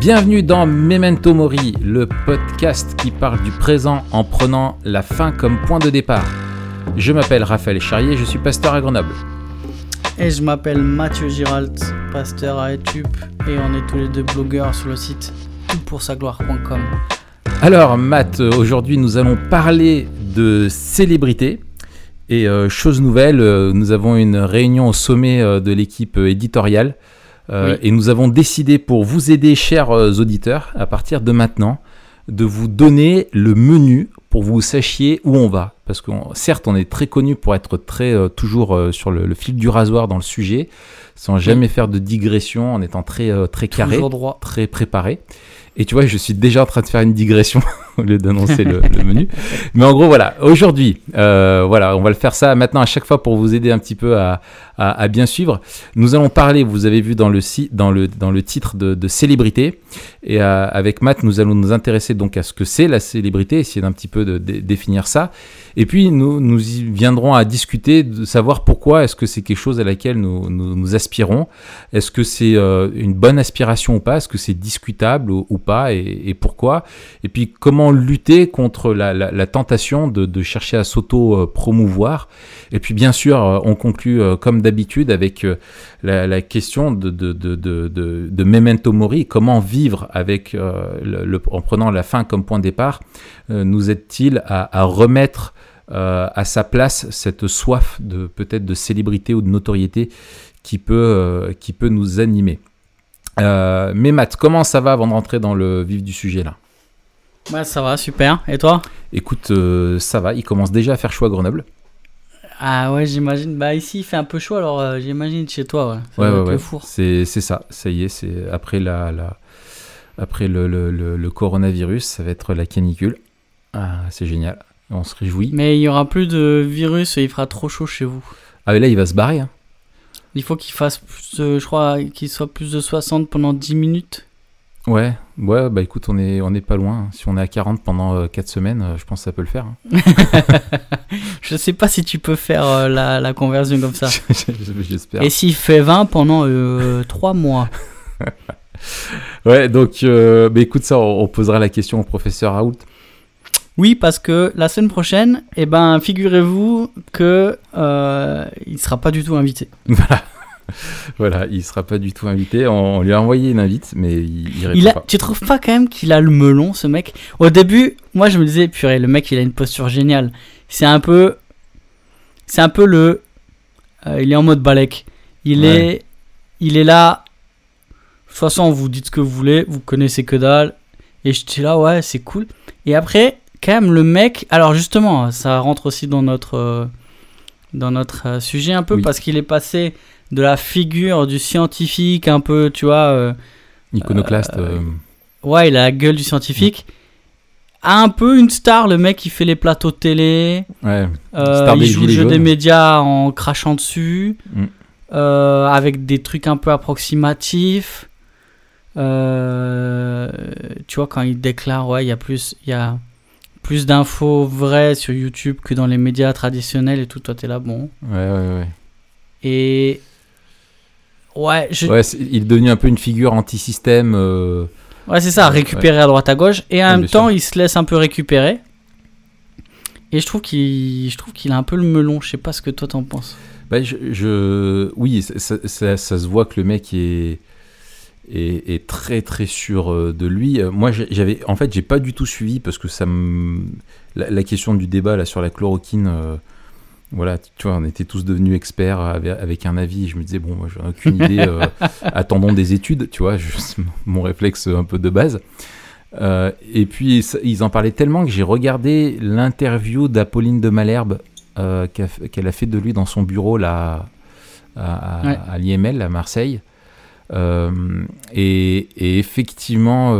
Bienvenue dans Memento Mori, le podcast qui parle du présent en prenant la fin comme point de départ. Je m'appelle Raphaël Charrier, je suis pasteur à Grenoble. Et je m'appelle Mathieu Giralt, pasteur à Etup, et on est tous les deux blogueurs sur le site toutpoursagloire.com. Alors Matt, aujourd'hui nous allons parler de célébrité. Et euh, chose nouvelle, euh, nous avons une réunion au sommet euh, de l'équipe éditoriale Oui. et nous avons décidé pour vous aider, chers auditeurs, à partir de maintenant, de vous donner le menu pour que vous sachiez où on va. Parce que on- certes, on est très connu pour être très euh, toujours euh, sur le, le fil du rasoir dans le sujet, sans jamais faire de digression, en étant très euh, très carré Toujours droit. très préparé. Et tu vois, je suis déjà en train de faire une digression au lieu d'annoncer le, le menu. Mais en gros, voilà, aujourd'hui, euh, voilà, on va le faire ça maintenant à chaque fois pour vous aider un petit peu à, à- bien suivre. Nous allons parler, vous avez vu dans le, dans dans le titre de, célébrité. Et euh, avec Matt, nous allons nous intéresser donc à ce que c'est la célébrité, essayer d'un petit peu de, dé- définir ça. Et puis, nous, y viendrons à discuter de savoir pourquoi est-ce que c'est quelque chose à laquelle nous, nous, aspirons. Est-ce que c'est euh, une bonne aspiration ou pas? Est-ce que c'est discutable ou, pas? Et, pourquoi? Et puis comment lutter contre la, tentation de, de chercher à s'auto-promouvoir Et puis bien sûr, euh, on conclut euh, comme d'habitude avec euh, la, la question de, de, de, de, de- de memento mori. Comment vivre avec euh, le, le- en prenant la fin comme point de départ euh, nous aide-t-il à, à remettre à sa place cette soif de peut-être de célébrité ou de notoriété qui peut, qui peut nous animer? Euh, mais Matt, comment ça va avant de rentrer dans le vif du sujet là? Ouais, ça va, super. Et toi? Écoute, euh, ça va, il commence déjà à faire chaud à Grenoble. Ah ouais, j'imagine. Bah ici, il fait un peu chaud, alors euh, j'imagine chez toi, ouais. Ça Ouais, ouais, ouais. le four. C'est c'est ça, ça y est, c'est après, la, la- après le, le- le- le coronavirus, ça va être la canicule. Ah, c'est génial, on se réjouit. Mais il y aura plus de virus et il fera trop chaud chez vous. Ah, mais là, il va se barrer. hein. Il faut qu'il fasse plus de, je crois, qu'il soit plus de 60 pendant 10 minutes. Ouais, ouais, bah écoute, on est, on est pas loin. Si on est à 40 pendant 4 semaines, euh, je pense que ça peut le faire. hein. Je sais pas si tu peux faire euh, la, la conversion comme ça. J'espère. Et s'il fait 20 pendant 3 mois Ouais, donc, euh, bah écoute, ça, on, on posera la question au professeur Raoult. Oui, parce que la semaine prochaine, eh ben, figurez-vous que euh, il sera pas du tout invité. Voilà. Voilà, il sera pas du tout invité. On, on lui a envoyé une invite, mais il, il répond Il a, pas. tu trouves pas quand même qu'il a le melon, ce mec? Au début, moi je me disais, purée, le mec il a une posture géniale. C'est un peu, c'est un peu le, euh, il est en mode balek. Il Ouais. est, il est là. De toute façon, vous dites ce que vous voulez, vous connaissez que dalle. Et je suis là, ouais, c'est cool. Et après, quand même, le mec. Alors justement, ça rentre aussi dans notre, euh, dans notre euh, sujet un peu Oui. parce qu'il est passé de la figure du scientifique un peu, tu vois. euh, Iconoclaste. Euh, euh, Ouais, il a la gueule du scientifique. Un peu une star, le mec qui fait les plateaux télé. ouais. euh, Star il joue le jeu des médias en crachant dessus. Mm. euh, avec des trucs un peu approximatifs. Euh, tu vois, quand il déclare, ouais, il y a plus, il y a plus d'infos vraies sur YouTube que dans les médias traditionnels et tout. Toi, t'es là, bon. Ouais, ouais, ouais. Et. Ouais, je, Ouais, c'est- il est devenu un peu une figure anti-système. euh, Ouais, c'est ça, Ouais, récupérer à droite à gauche. Et en Ouais, même temps, sûr. il se laisse un peu récupérer. Et je trouve qu'il je trouve qu'il a un peu le melon. Je sais pas ce que toi t'en penses. Bah, je, je- oui, ça, ça- ça- ça se voit que le mec est, est, est très très sûr euh, de lui. Euh, Moi, j'avais, en fait, j'ai pas du tout suivi parce que ça me, la, la question du débat là sur la chloroquine. euh, voilà, tu vois, on était tous devenus experts avec, un avis. Je me disais bon, moi, j'ai aucune idée. euh, attendons des études, tu vois. je- mon réflexe un peu de base. Euh, et puis ils en parlaient tellement que j'ai regardé l'interview d'Apolline de Malherbe euh, qu'elle a fait de lui dans son bureau là, à, à- Ouais. à l'IML à Marseille. Et, et effectivement,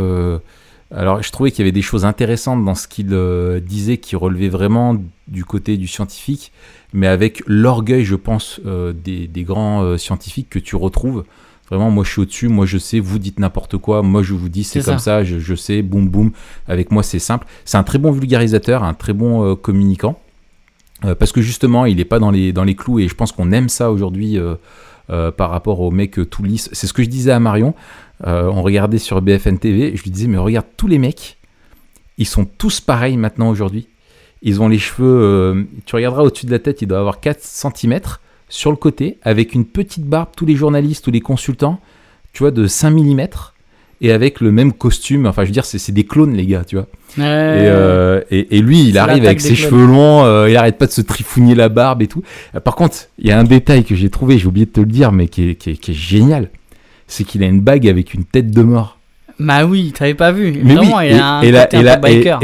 alors je trouvais qu'il y avait des choses intéressantes dans ce qu'il euh, disait qui relevait vraiment du côté du scientifique, mais avec l'orgueil, je pense, euh, des, des grands euh, scientifiques que tu retrouves. Vraiment, moi je suis au-dessus, moi je sais, vous dites n'importe quoi, moi je vous dis c'est comme ça, je, je sais, boum boum, avec moi c'est simple. C'est un très bon vulgarisateur, un très bon communicant, parce que justement il n'est pas dans les, dans les clous et je pense qu'on aime ça aujourd'hui euh, par rapport au mec euh, tout lisse. C'est ce que je disais à Marion. euh, on regardait sur BFN TV, je lui disais, mais regarde, tous les mecs, ils sont tous pareils maintenant aujourd'hui. Ils ont les cheveux, tu regarderas au-dessus de la tête, il doit avoir 4 cm sur le côté, avec une petite barbe, tous les journalistes, tous les consultants, tu vois, de 5 mm, et avec le même costume. Enfin, je veux dire, c'est des clones, les gars, tu vois. Ouais. Et, euh, et, et lui, il arrive avec ses cheveux longs, euh, il arrête pas de se trifouiller la barbe et tout. Euh, Par contre, il y a un détail que j'ai trouvé, j'ai oublié de te le dire, mais qui est, qui est- qui est génial. C'est qu'il a une bague avec une tête de mort. Bah oui, t'avais pas vu. Mais Vraiment, oui, il a un et, la, et,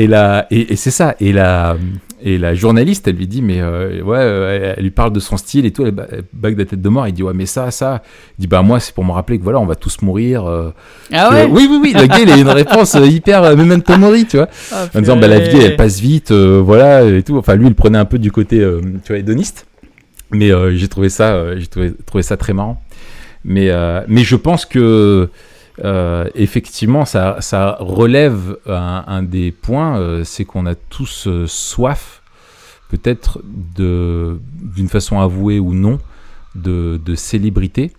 la, et, et- et c'est ça. Et la, et la journaliste, elle lui dit, mais euh, ouais, euh, elle lui parle de son style et tout, elle ba- bague de la tête de mort. Il dit, ouais, mais ça, ça. Il dit, bah moi, c'est pour me rappeler que voilà, on va tous mourir. euh, ah ouais? Oui, oui, oui. Le gars, il a une réponse hyper memento mori, tu vois. Ah, En disant, bah, la vie, elle passe vite, voilà, et tout. Enfin, lui, il prenait un peu du côté, tu vois, hédoniste. Mais j'ai trouvé ça, j'ai trouvé, trouvé ça très marrant. Mais, mais je pense que, euh, effectivement, ça, relève un, des points, euh, c'est qu'on a tous euh, soif, peut-être d'une façon avouée ou non, de, de célébrité.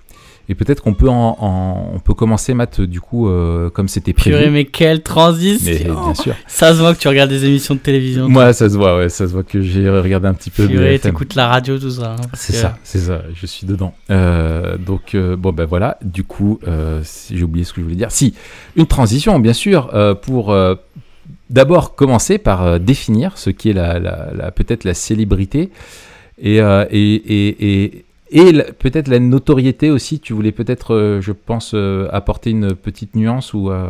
Et peut-être qu'on peut, en, en- on peut commencer, Matt, du coup, euh, comme c'était prévu. Purée, mais quelle mais transition bien sûr. Ça se voit que tu regardes des émissions de télévision. Moi, ça se voit, ouais, ça se voit que j'ai regardé un petit peu Purée, t'écoutes la radio, tout ça. hein, C'est que- ça, c'est ça, je suis dedans. Euh, donc, euh, bon, ben voilà, du coup, j'ai oublié ce que je voulais dire. Si, une transition, bien sûr, pour d'abord commencer par définir ce qui est la, la- la- peut-être la célébrité et, euh, et, et, et, et peut-être la notoriété aussi. Tu voulais peut-être, euh, je pense, euh, apporter une petite nuance ou euh,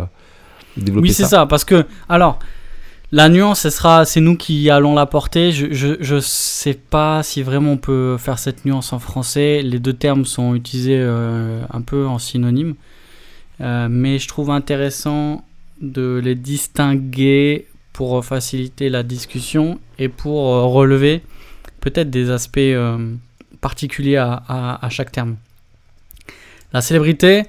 développer Oui, c'est ça, parce que, alors, la nuance, ce sera, c'est nous qui allons la porter. Je, je, je sais pas si vraiment on peut faire cette nuance en français. Les deux termes sont utilisés un peu en synonyme. Mais je trouve intéressant de les distinguer pour faciliter la discussion et pour relever peut-être des aspects particuliers à, à- à chaque terme. La célébrité,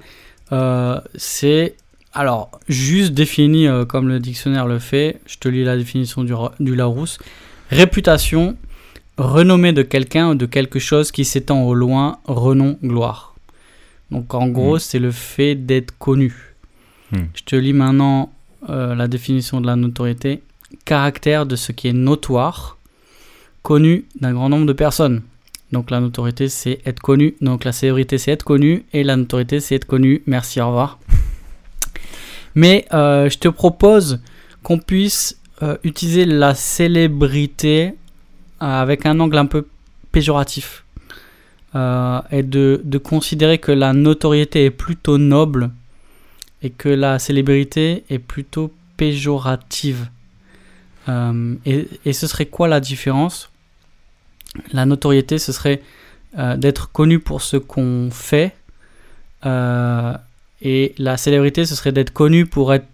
euh, c'est alors juste défini euh, comme le dictionnaire le fait. Je te lis la définition du, Larousse. Réputation, renommée de quelqu'un ou de quelque chose qui s'étend au loin, renom, gloire. Donc en gros, Mm. c'est le fait d'être connu. Mm. Je te lis maintenant euh, la définition de la notoriété. Caractère de ce qui est notoire, connu d'un grand nombre de personnes. Donc la notoriété, c'est être connu. Donc la célébrité, c'est être connu. Et la notoriété, c'est être connu. Merci, au revoir. Mais euh, je te propose qu'on puisse euh, utiliser la célébrité euh, avec un angle un peu péjoratif. Et de, de considérer que la notoriété est plutôt noble et que la célébrité est plutôt péjorative. Et, et ce serait quoi la différence? La notoriété, ce serait euh, d'être connu pour ce qu'on fait. euh, et la célébrité, ce serait d'être connu pour être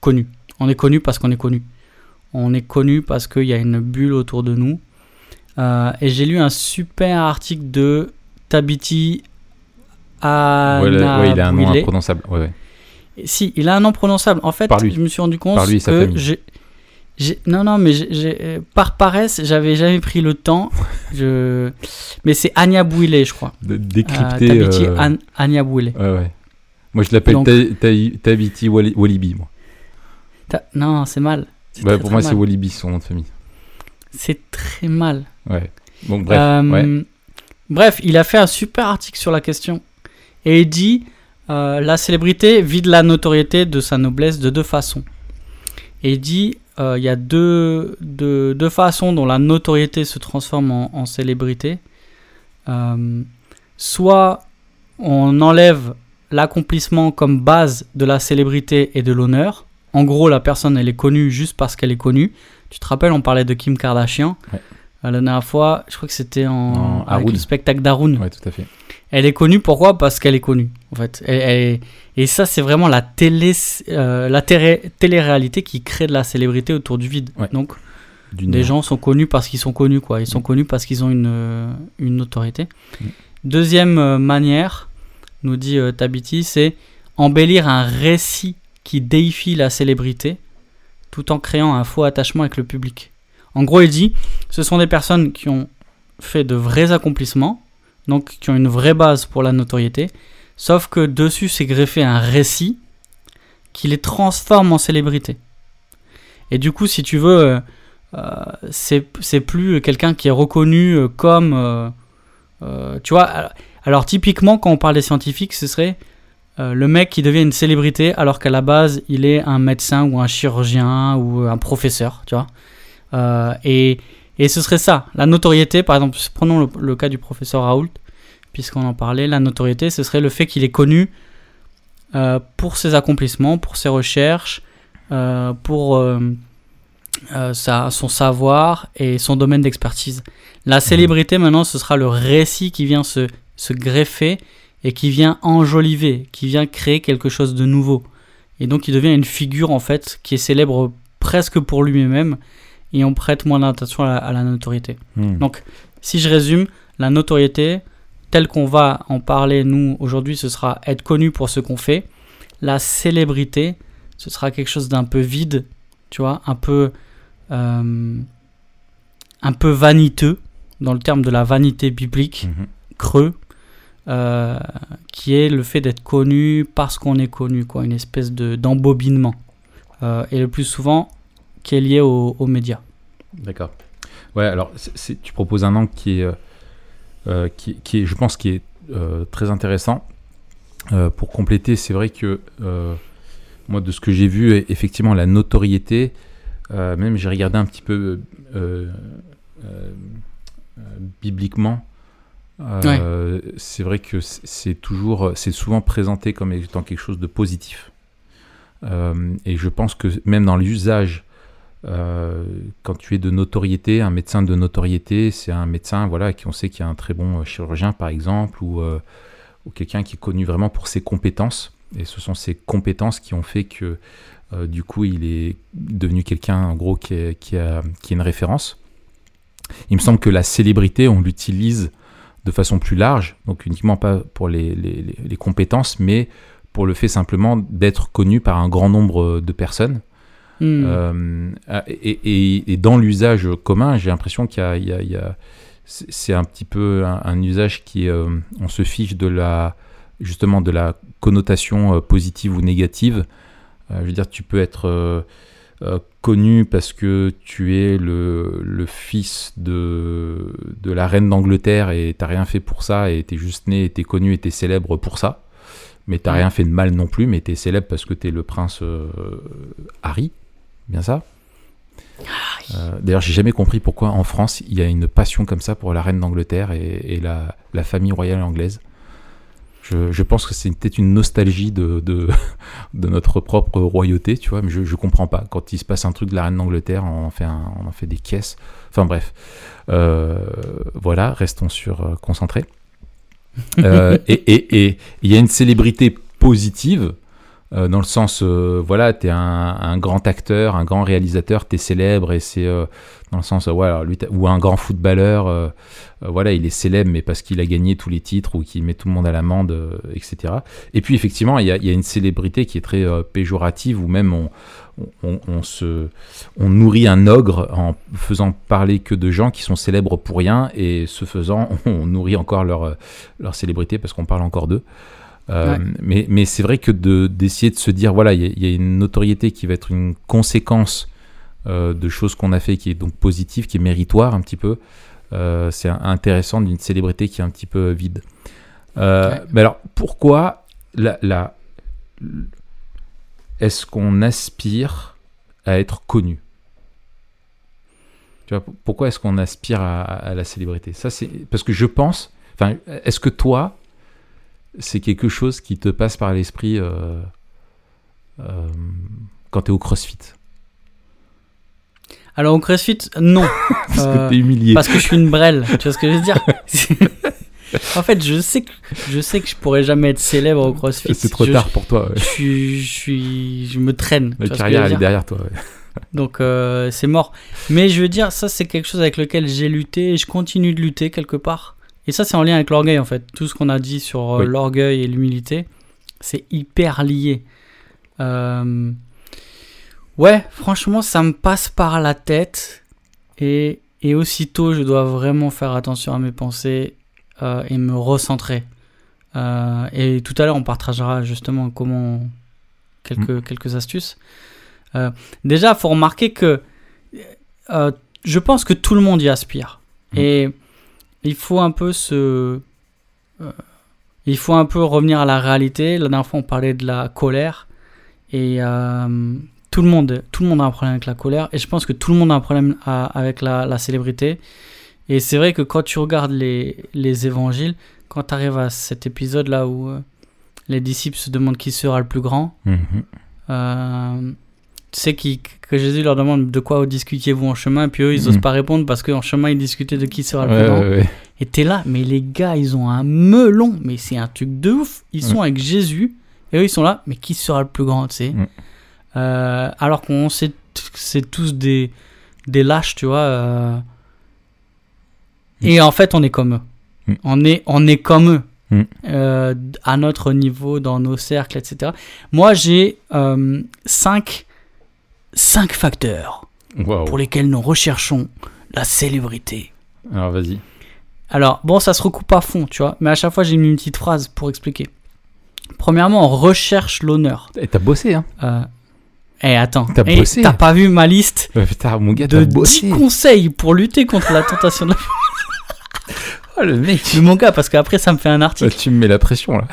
connu. On est connu parce qu'on est connu. On est connu parce qu'il y a une bulle autour de nous. Euh, et j'ai lu un super article de Tabiti Ouais, ouais, il a un nom imprononçable. Ouais. Si, il a un nom prononçable. En fait, je me suis rendu compte lui que non, non, mais euh, par paresse, j'avais jamais pris le temps. je, mais c'est Anya Bouilé, je crois. De Euh, décrypter. Tabiti euh, An- Anya Bouilé. Ouais, ouais. Moi, je l'appelle Donc- Ta- Ta- Tabiti Wali- Walibi, moi. Ta- Non, c'est mal. Très, pour très moi, c'est. Walibi, son nom de famille. C'est très mal. Ouais. Donc, bref. Euh, ouais. Bref, il a fait un super article sur la question. Et il dit euh, La célébrité vide la notoriété de sa noblesse de deux façons. Et il dit euh, il y a deux, deux, deux façons dont la notoriété se transforme en, en célébrité. Euh, soit on enlève l'accomplissement comme base de la célébrité et de l'honneur. En gros, la personne, elle est connue juste parce qu'elle est connue. Tu te rappelles, on parlait de Kim Kardashian. Ouais. Euh, La dernière fois, je crois que c'était en, En avec le spectacle d'Haroun. Ouais, tout à fait. Elle est connue pourquoi? Parce qu'elle est connue, en fait. Elle- elle est- Et ça, c'est vraiment la télé, euh, la télé- télé-réalité qui crée de la célébrité autour du vide. Ouais. Donc, D'une- des gens sont connus parce qu'ils sont connus, quoi. Ils sont Mm. connus parce qu'ils ont une, euh, une notoriété. Mm. Deuxième euh, manière, nous dit euh, Tabiti, c'est embellir un récit qui déifie la célébrité tout en créant un faux attachement avec le public. En gros, il dit, ce sont des personnes qui ont fait de vrais accomplissements, donc qui ont une vraie base pour la notoriété. Sauf que dessus s'est greffé un récit qui les transforme en célébrités. Et du coup, si tu veux, euh, euh, c'est plus quelqu'un qui est reconnu euh, comme. tu vois, alors, alors typiquement, quand on parle des scientifiques, ce serait le mec qui devient une célébrité alors qu'à la base, il est un médecin ou un chirurgien ou un professeur, tu vois. Et, et ce serait ça, la notoriété, par exemple, prenons le, le cas du professeur Raoult, puisqu'on en parlait, la notoriété, ce serait le fait qu'il est connu euh, pour ses accomplissements, pour ses recherches, euh, pour euh, sa- son savoir et son domaine d'expertise. La célébrité, maintenant, ce sera le récit qui vient se, se greffer et qui vient enjoliver, qui vient créer quelque chose de nouveau. Et donc, il devient une figure, en fait, qui est célèbre presque pour lui-même et on prête moins d'attention à, la- à la notoriété. Hmm. Donc, si je résume, la notoriété, telle qu'on va en parler nous aujourd'hui, ce sera être connu pour ce qu'on fait. La célébrité, ce sera quelque chose d'un peu vide, tu vois, un peu, euh, un peu vaniteux, dans le terme de la vanité biblique, Mhm. creux, euh, qui est le fait d'être connu parce qu'on est connu, quoi, une espèce de d'embobinement. Euh, et le plus souvent, qui est lié aux, aux médias. D'accord. Ouais, alors tu proposes un angle qui est, euh, euh, qui, qui est, je pense, qui est euh, très intéressant. Euh, pour compléter, c'est vrai que moi, de ce que j'ai vu, e- effectivement, la notoriété, même j'ai regardé un petit peu bibliquement. C'est vrai que c'est toujours, c'est souvent présenté comme étant quelque chose de positif. Et je pense que même dans l'usage euh, quand tu es de notoriété, un médecin de notoriété, c'est un médecin voilà, qui on sait qu'il y a un très bon euh, chirurgien par exemple, ou, euh, ou quelqu'un qui est connu vraiment pour ses compétences. Et ce sont ces compétences qui ont fait que du coup il est devenu quelqu'un en gros qui est, a, qui est une référence. Il me semble que la célébrité, on l'utilise de façon plus large, donc uniquement pas pour les- les compétences, mais pour le fait simplement d'être connu par un grand nombre de personnes. Hmm. Euh, et, et- et dans l'usage commun, j'ai l'impression qu'il y a, c'est un petit peu un, un usage qui, euh, on se fiche de la, justement de la connotation euh, positive ou négative. Euh, je veux dire, tu peux être connu parce que tu es le, le fils de, de la reine d'Angleterre et t'as rien fait pour ça et t'es juste né et t'es connu et t'es célèbre pour ça. Mais t'as Ouais. rien fait de mal non plus, mais t'es célèbre parce que t'es le prince Harry, bien ça Euh, D'ailleurs, j'ai jamais compris pourquoi en France il y a une passion comme ça pour la reine d'Angleterre et, et la, la famille royale anglaise. Je, je pense que c'est peut-être une nostalgie de, de, de notre propre royauté, tu vois, mais je, je comprends pas. Quand il se passe un truc de la reine d'Angleterre, on en fait, un- on en fait des caisses. Enfin bref. Euh, voilà, restons sur euh, concentrés. Euh, et et- et il y a une célébrité positive, euh, dans le sens, euh, voilà, tu es un, un grand acteur, un grand réalisateur, tu es célèbre, et c'est euh, dans le sens, ouais, lui, ou un grand footballeur, voilà, il est célèbre, mais parce qu'il a gagné tous les titres, ou qu'il met tout le monde à l'amende, etc. Et puis, effectivement, il y a, une célébrité qui est très péjorative, où même on, on, se, on nourrit un ogre en faisant parler que de gens qui sont célèbres pour rien, et ce faisant, on nourrit encore leur, leur célébrité parce qu'on parle encore d'eux. Euh, Ouais. Mais, mais c'est vrai que de- d'essayer de, se dire, voilà, il y, a- il y a une notoriété qui va être une conséquence euh, de choses qu'on a fait, qui est donc positive, qui est méritoire un petit peu. Euh, c'est intéressant d'une célébrité qui est un petit peu vide. Ouais. Mais alors, pourquoi la, la- est-ce qu'on aspire à être connu? Tu vois, p- pourquoi est-ce qu'on aspire à, à la célébrité? Ça, c'est parce que je pense. Enfin, est-ce que toi, c'est quelque chose qui te passe par l'esprit euh, euh, quand tu es au CrossFit Alors au CrossFit, non. Parce Euh, que t'es humilié. Parce que je suis une brêle, tu vois ce que je veux dire? En fait, je sais que je sais que je pourrais jamais être célèbre au CrossFit. C'est trop Je- tard pour toi. ouais. Je suis, je suis, je me traîne. La carrière, elle est derrière toi. ouais. Donc euh, c'est mort. Mais je veux dire, ça c'est quelque chose avec lequel j'ai lutté et je continue de lutter quelque part. Et ça c'est en lien avec l'orgueil en fait. Tout ce qu'on a dit sur euh, Oui. l'orgueil et l'humilité, c'est hyper lié. Euh, Ouais, franchement, ça me passe par la tête. Et, et aussitôt, je dois vraiment faire attention à mes pensées euh, et me recentrer. Euh, et tout à l'heure, on partagera justement comment quelques, quelques astuces. Déjà, faut remarquer que je pense que tout le monde y aspire. Mm. Et il faut un peu se. euh, il faut un peu revenir à la réalité. La dernière fois, on parlait de la colère. Et euh, tout, le monde, tout le monde a un problème avec la colère. Et je pense que tout le monde a un problème à- avec la, la célébrité. Et c'est vrai que quand tu regardes les, les évangiles, quand tu arrives à cet épisode-là où euh, les disciples se demandent qui sera le plus grand, Mhm. Tu sais qui- que Jésus leur demande de quoi discutiez-vous en chemin, et puis eux, ils Mhm. n'osent pas répondre parce qu'en chemin, ils discutaient de qui sera le plus grand. ouais, ouais. Et t'es là, mais les gars, ils ont un melon, mais c'est un truc de ouf. Ils sont avec Jésus, et eux, ils sont là, mais qui sera le plus grand, tu sais? Euh, Alors qu'on sait que c'est tous des, des lâches, tu vois. euh. Et en fait, on est comme eux. On, est, on est comme eux. Euh, à notre niveau, dans nos cercles, etc. Moi, j'ai euh, cinq, facteurs pour lesquels nous recherchons la célébrité. Alors vas-y. Alors, bon, ça se recoupe à fond, tu vois, mais à chaque fois, j'ai mis une petite phrase pour expliquer. Premièrement, on recherche l'honneur. Et t'as bossé, hein Euh, Eh, attends, T'as Eh, bossé. t'as pas vu ma liste Ouais, Putain, mon gars, de t'as 10 bossé. conseils pour lutter contre la tentation de la... Oh, le mec. Mais mon gars, parce qu'après, ça me fait un Bah, article. tu me mets la pression, là.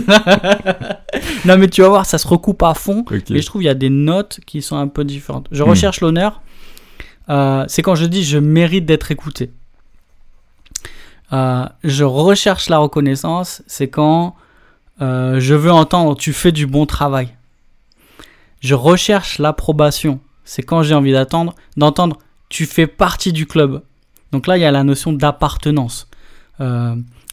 non, mais tu vas voir, ça se recoupe à fond. Et je trouve il y a des notes qui sont un peu différentes. Je Hmm. recherche l'honneur. euh, c'est quand je dis je mérite d'être écouté. Euh, je recherche la reconnaissance. C'est quand euh, je veux entendre tu fais du bon travail. Je recherche l'approbation. C'est quand j'ai envie d'attendre, d'entendre tu fais partie du club. Donc là, il y a la notion d'appartenance.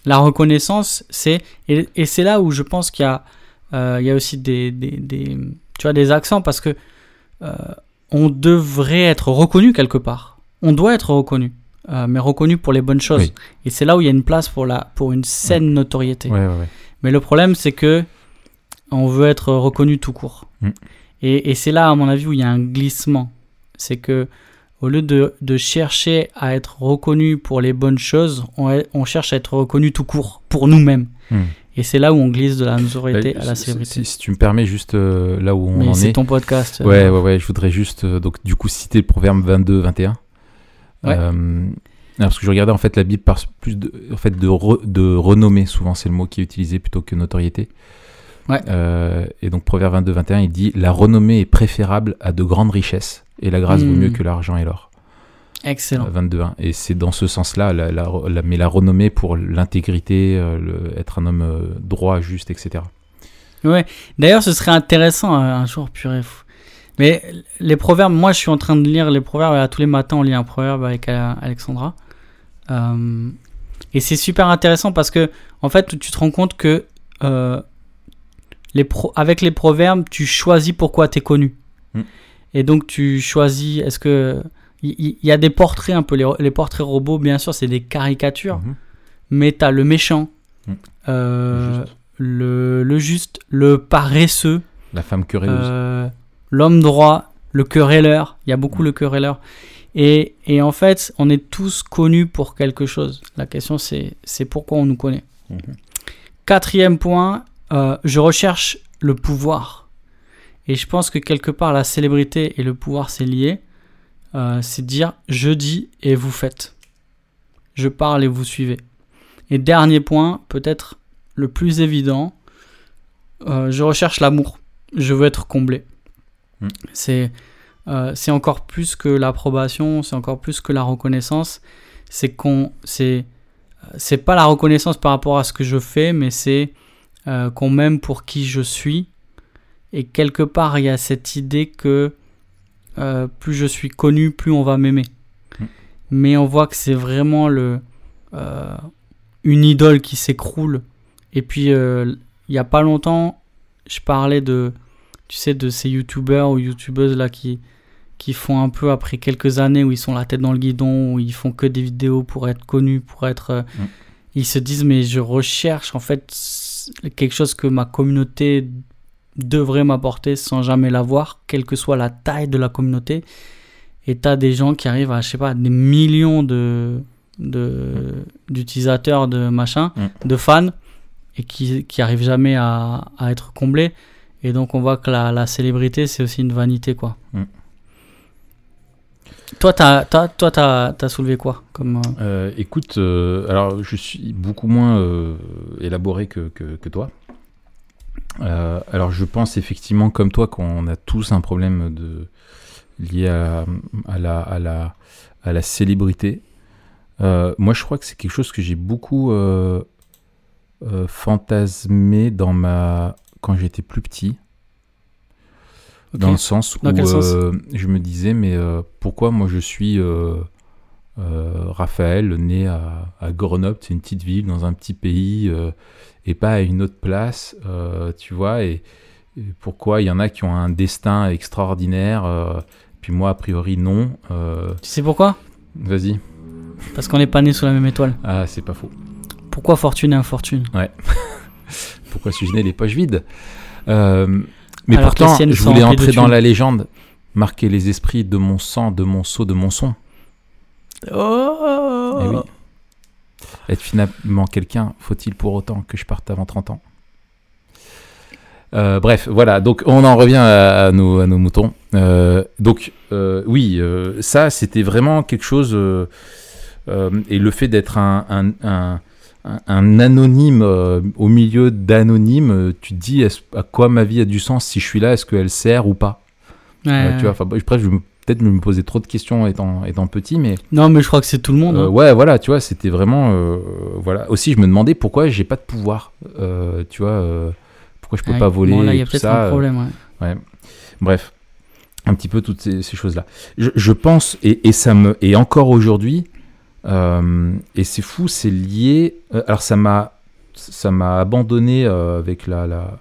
La reconnaissance, c'est et, et c'est là où je pense qu'il y a euh, il y a aussi des, des, des- tu vois, des accents parce que euh, on devrait être reconnu quelque part. On doit être reconnu, euh, mais reconnu pour les bonnes choses. Oui. Et c'est là où il y a une place pour, la, pour une saine notoriété. Ouais, ouais, ouais. Mais le problème, c'est que on veut être reconnu tout court. Mm. Et, et c'est là, à mon avis, où il y a un glissement. C'est que au lieu de, de chercher à être reconnu pour les bonnes choses, on, on cherche à être reconnu tout court pour nous-mêmes. Mm. Et c'est là où on glisse de la notoriété Bah, à la célébrité. Si, si tu me permets, juste euh, là où on Mais en c'est est. ton podcast. euh, Ouais, ouais, ouais, je voudrais juste, euh, donc, du coup, citer le proverbe 22, 21. Ouais. Euh, parce que je regardais, en fait, la Bible par plus de, en fait, de, re- de renommée, souvent, c'est le mot qui est utilisé plutôt que notoriété. Ouais. Euh, et donc, proverbe 22, 21, il dit La renommée est préférable à de grandes richesses, et la grâce vaut Hmm. mieux que l'argent et l'or. Excellent. Euh, 22, 1. Et c'est dans ce sens-là, la, la- la- mais la renommée pour l'intégrité, euh, être un homme euh, droit, juste, etc. D'ailleurs, ce serait intéressant euh, un jour, purée. fou. Mais les proverbes, moi je suis en train de lire les proverbes, et tous les matins on lit un proverbe avec euh, Alexandra. Euh, et c'est super intéressant parce que, en fait, tu te rends compte que euh, les pro- avec les proverbes, tu choisis pourquoi tu es connu. Mm. Et donc tu choisis, est-ce que. Il il y, a des portraits un peu, les, les portraits robots, bien sûr, c'est des caricatures, Mhm. mais tu as le méchant, Mm. euh, Juste. le, le juste, le paresseux, La femme querelleuse. euh, l'homme droit, le querelleur. Il y a beaucoup le querelleur. Et, et en fait, on est tous connus pour quelque chose. La question, c'est, c'est pourquoi on nous connaît. Mhm. Quatrième point, euh, je recherche le pouvoir. Et je pense que quelque part, la célébrité et le pouvoir, c'est lié. Euh, c'est dire je dis et vous faites. Je parle et vous suivez. Et dernier point, peut-être le plus évident, euh, je recherche l'amour. Je veux être comblé. Mm. C'est euh, c'est encore plus que l'approbation, c'est encore plus que la reconnaissance. C'est qu'on c'est c'est pas la reconnaissance par rapport à ce que je fais, mais c'est euh, qu'on m'aime pour qui je suis. Et quelque part, il y a cette idée que euh, plus je suis connu, plus on va m'aimer. Mm. Mais on voit que c'est vraiment le, euh, une idole qui s'écroule. Et puis, il y a pas longtemps, je parlais de, tu sais, de ces youtubeurs ou youtubeuses là qui, qui font un peu après quelques années où ils sont la tête dans le guidon, où ils font que des vidéos pour être connus, pour être. Mm. Ils se disent, mais je recherche en fait quelque chose que ma communauté devrait m'apporter sans jamais l'avoir, quelle que soit la taille de la communauté. Et t'as des gens qui arrivent à, je sais pas, des millions de de- d'utilisateurs, de machin, Mm. de fans, et qui, qui arrivent jamais à, à être comblés. Et donc on voit que la, la célébrité, c'est aussi une vanité, quoi. Mm. Toi, t'as, t'as, t'as soulevé quoi comme, euh, Euh, écoute, euh, alors je suis beaucoup moins élaboré que, que, toi. Alors je pense effectivement comme toi qu'on a tous un problème de lié à, à la, à, la, à la célébrité. Moi je crois que c'est quelque chose que j'ai beaucoup fantasmé dans ma quand j'étais plus petit. Dans le sens où sens euh, je me disais, mais euh, pourquoi moi je suis euh, Raphaël, né à, à Grenoble, c'est une petite ville dans un petit pays, et pas à une autre place, tu vois, et, et pourquoi il y en a qui ont un destin extraordinaire, puis moi a priori non. Tu sais pourquoi? Vas-y. Parce qu'on n'est pas né sous la même étoile. Ah, c'est pas faux. Pourquoi fortune et infortune? Pourquoi suis-je né les poches vides? Euh, Mais Alors pourtant, je voulais entrer dans la légende, marquer les esprits de mon sang, de mon seau, de mon son. Oh Eh oui. Être finalement quelqu'un, faut-il pour autant que je parte avant 30 ans? Euh, bref, voilà, donc on en revient à, à nos, à nos moutons. Euh, donc, euh, oui, ça, c'était vraiment quelque chose. et le fait d'être un, un, un- un- un anonyme euh, au milieu d'anonymes, euh, tu te dis est-ce- à quoi ma vie a du sens si je suis là Est-ce qu'elle sert ou pas? Ouais, Euh. Tu vois, enfin, bref, je me- peut-être me poser trop de questions étant, étant petit, mais. Non, mais je crois que c'est tout le monde. Euh, hein. ouais, voilà, tu vois, c'était vraiment. euh, voilà. Aussi, je me demandais pourquoi j'ai pas de pouvoir. euh, tu vois, pourquoi je peux Ouais. pas voler. Bon, là, il y a peut-être un problème. ouais. bref, un petit peu toutes ces, ces choses-là. Je, je pense, et, et ça me. Et encore aujourd'hui, et c'est fou, c'est lié. euh, alors, ça m'a. Ça m'a abandonné euh, avec la. la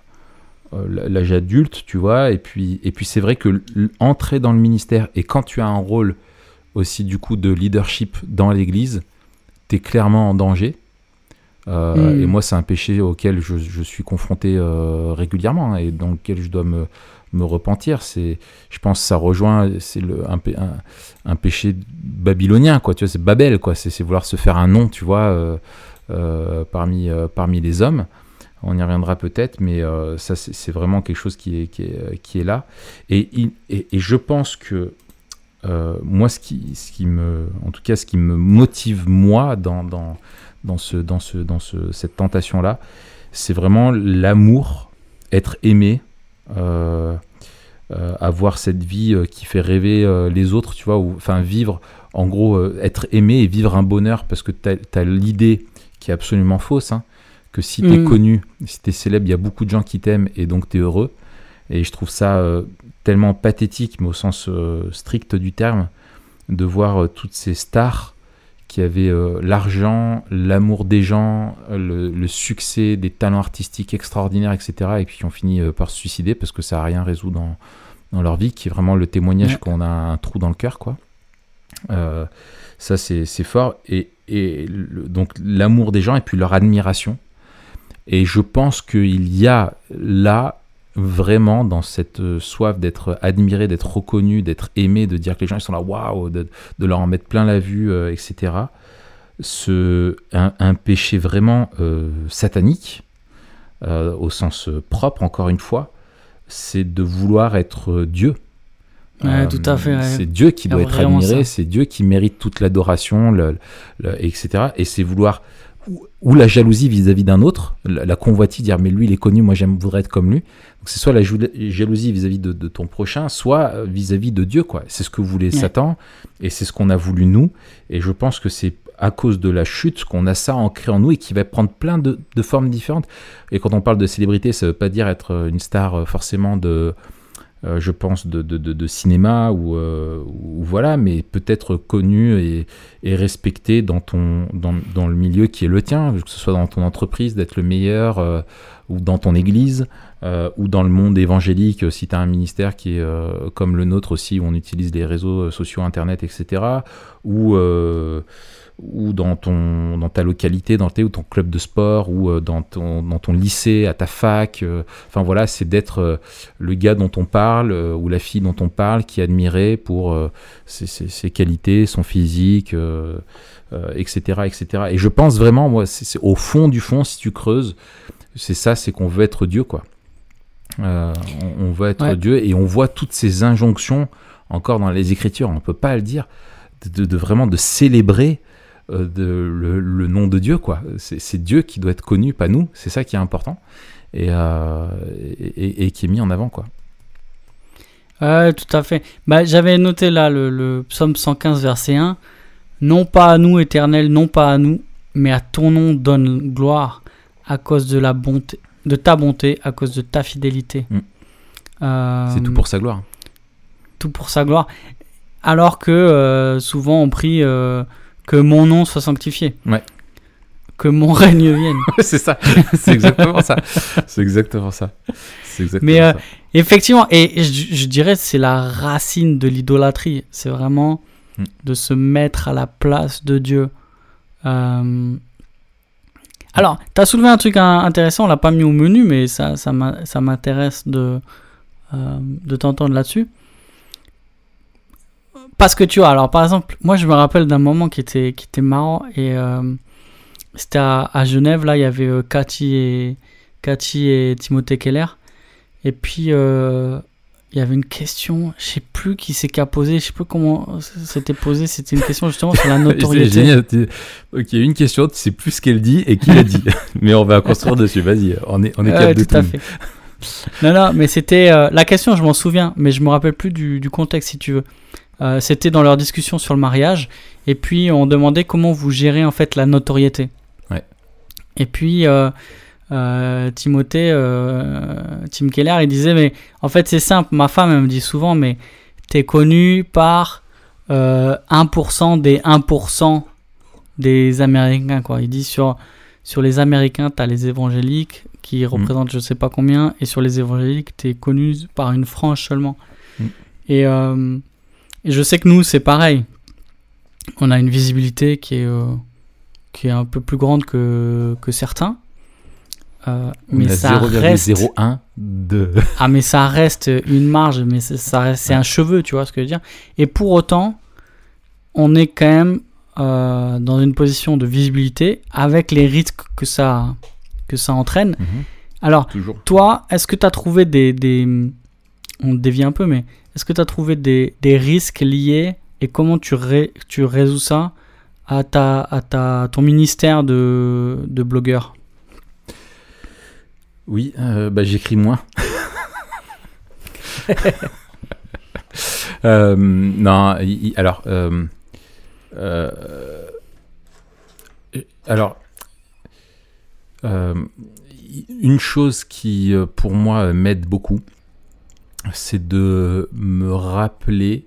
euh, l'âge adulte, tu vois, et puis, et puis c'est vrai que entrer dans le ministère, et quand tu as un rôle aussi du coup de leadership dans l'Église, tu es clairement en danger. Euh, Mm. Et moi, c'est un péché auquel je, je suis confronté euh, régulièrement hein, et dans lequel je dois me, me repentir. C'est, je pense, que ça rejoint, c'est le, un, pé- un, un péché babylonien, quoi. Tu vois, c'est Babel, quoi. C'est, vouloir se faire un nom, tu vois, euh, euh, parmi, euh, parmi les hommes. On y reviendra peut-être, mais ça, c'est, vraiment quelque chose qui est, qui est, qui est là. Et, et, et je pense que moi, ce qui, ce qui me, en tout cas, ce qui me motive moi dans, dans, dans, ce, dans, ce, dans ce, cette tentation-là, c'est vraiment l'amour, être aimé, avoir cette vie euh, qui fait rêver euh, les autres, tu vois, ou enfin vivre, en gros, euh, être aimé et vivre un bonheur parce que tu as, l'idée qui est absolument fausse, hein, que si tu es Mm. connu, si tu es célèbre, il y a beaucoup de gens qui t'aiment et donc tu es heureux. Et je trouve ça euh, tellement pathétique, mais au sens euh, strict du terme, de voir euh, toutes ces stars qui avaient euh, l'argent, l'amour des gens, le, le succès, des talents artistiques extraordinaires, etc. Et puis qui ont fini euh, par se suicider parce que ça n'a rien résolu dans, dans leur vie, qui est vraiment le témoignage Ouais. qu'on a un trou dans le cœur, quoi. Euh, ça, c'est c'est fort. Et, et le- donc, l'amour des gens et puis leur admiration. Et je pense qu'il y a là, vraiment, dans cette euh, soif d'être admiré, d'être reconnu, d'être aimé, de dire que les gens ils sont là, waouh, de, de leur en mettre plein la vue, euh, etc. Ce, un, un péché vraiment euh, satanique, au sens propre, encore une fois, c'est de vouloir être Dieu. Ouais, tout à fait, ouais. C'est Dieu qui doit être admiré, c'est Dieu qui mérite toute l'adoration, le- le- etc. Et c'est vouloir ou, la jalousie vis-à-vis d'un autre, la, la convoitise, dire mais lui il est connu, moi j'aime voudrais être comme lui. Donc c'est soit la jalousie vis-à-vis de, de ton prochain, soit euh, vis-à-vis de Dieu quoi. C'est ce que voulait Ouais. Satan et c'est ce qu'on a voulu nous. Et je pense que c'est à cause de la chute qu'on a ça ancré en nous et qui va prendre plein de, de formes différentes. Et quand on parle de célébrité, ça veut pas dire être euh, une star euh, forcément de euh, je pense, de, cinéma ou, euh, ou voilà, mais peut-être connu et, respecté dans, ton, dans, le milieu qui est le tien, que ce soit dans ton entreprise, d'être le meilleur, euh, ou dans ton église, ou dans le monde évangélique, si tu as un ministère qui est comme le nôtre aussi, où on utilise les réseaux sociaux, Internet, etc., ou, ou dans, ton, dans ta localité, dans tes, ou ton club de sport, ou euh, dans, ton, dans ton lycée, à ta fac. euh, Enfin voilà, c'est d'être euh, le gars dont on parle ou la fille dont on parle qui est admiré pour ses, ses- ses qualités, son physique, etc., etc. Et je pense vraiment, moi, c'est au fond du fond, si tu creuses, c'est ça, c'est qu'on veut être Dieu, quoi. Euh, on, on veut être Ouais. Dieu et on voit toutes ces injonctions encore dans les Écritures. On peut pas le dire, de, de- vraiment de célébrer de, le, le nom de Dieu, quoi. C'est Dieu qui doit être connu, pas nous. C'est ça qui est important et, euh, et, qui est mis en avant, quoi. Ouais, tout à fait. Bah, J'avais noté là le, le psaume 115, verset 1. Non pas à nous, éternel, non pas à nous, mais à ton nom donne gloire à cause de la bonté, de ta bonté, à cause de ta fidélité. Mm. Euh, C'est tout pour sa gloire. tout pour sa gloire. Alors que euh, souvent on prie euh, que mon nom soit sanctifié. Ouais. Que mon règne vienne. c'est ça. C'est exactement ça. C'est exactement ça. C'est exactement Mais, euh, ça. Effectivement, et je, je dirais c'est la racine de l'idolâtrie. C'est vraiment Mm. de se mettre à la place de Dieu. Euh, Alors, tu as soulevé un truc intéressant, on l'a pas mis au menu, mais ça, ça m'intéresse de, euh, de t'entendre là-dessus. Parce que tu vois, alors par exemple, moi je me rappelle d'un moment qui était, qui était marrant, et euh, c'était à, à Genève, là il y avait euh, Cathy, et, Cathy et Timothée Keller. Et puis, euh, il y avait une question, je sais plus qui c'est qui a posé, je sais plus comment c'était posé, c'était une question justement sur la C'est notoriété. génial. tu- Ok, il y a une question, tu sais plus ce qu'elle dit et qui l'a dit. Mais on va construire dessus. Vas-y, on est, on est capable de tout à fait. Non, non, mais c'était la question, je m'en souviens, mais je me rappelle plus du, du contexte si tu veux. Euh, c'était dans leur discussion sur le mariage, et puis on demandait comment vous gérez en fait la notoriété. Ouais. Et puis euh, euh, Timothée, euh, Tim Keller, il disait mais en fait c'est simple, ma femme elle me dit souvent mais t'es connu par euh, 1% des 1% des Américains quoi. Il dit sur sur les Américains t'as les évangéliques qui représentent je sais pas combien et sur les évangéliques t'es connu par une frange seulement. Mm. Et, euh, et je sais que nous c'est pareil. On a une visibilité qui est euh, qui est un peu plus grande que que certains. Euh, mais ça reste 0,01 de. ah mais ça reste une marge, mais c'est- ça un cheveu, tu vois ce que je veux dire. Et pour autant, on est quand même euh, dans une position de visibilité avec les risques que ça, que ça entraîne. Mhm, Alors, Toujours. toi, est-ce que tu as trouvé des, des... On dévie un peu, mais est-ce que tu as trouvé des, des risques liés et comment tu, ré- tu résous ça à, ta, à ta, ton ministère de, de blogueur? Oui, euh, bah, j'écris moins. Euh, non, alors, euh, alors, une chose qui, pour moi, m'aide beaucoup, c'est de me rappeler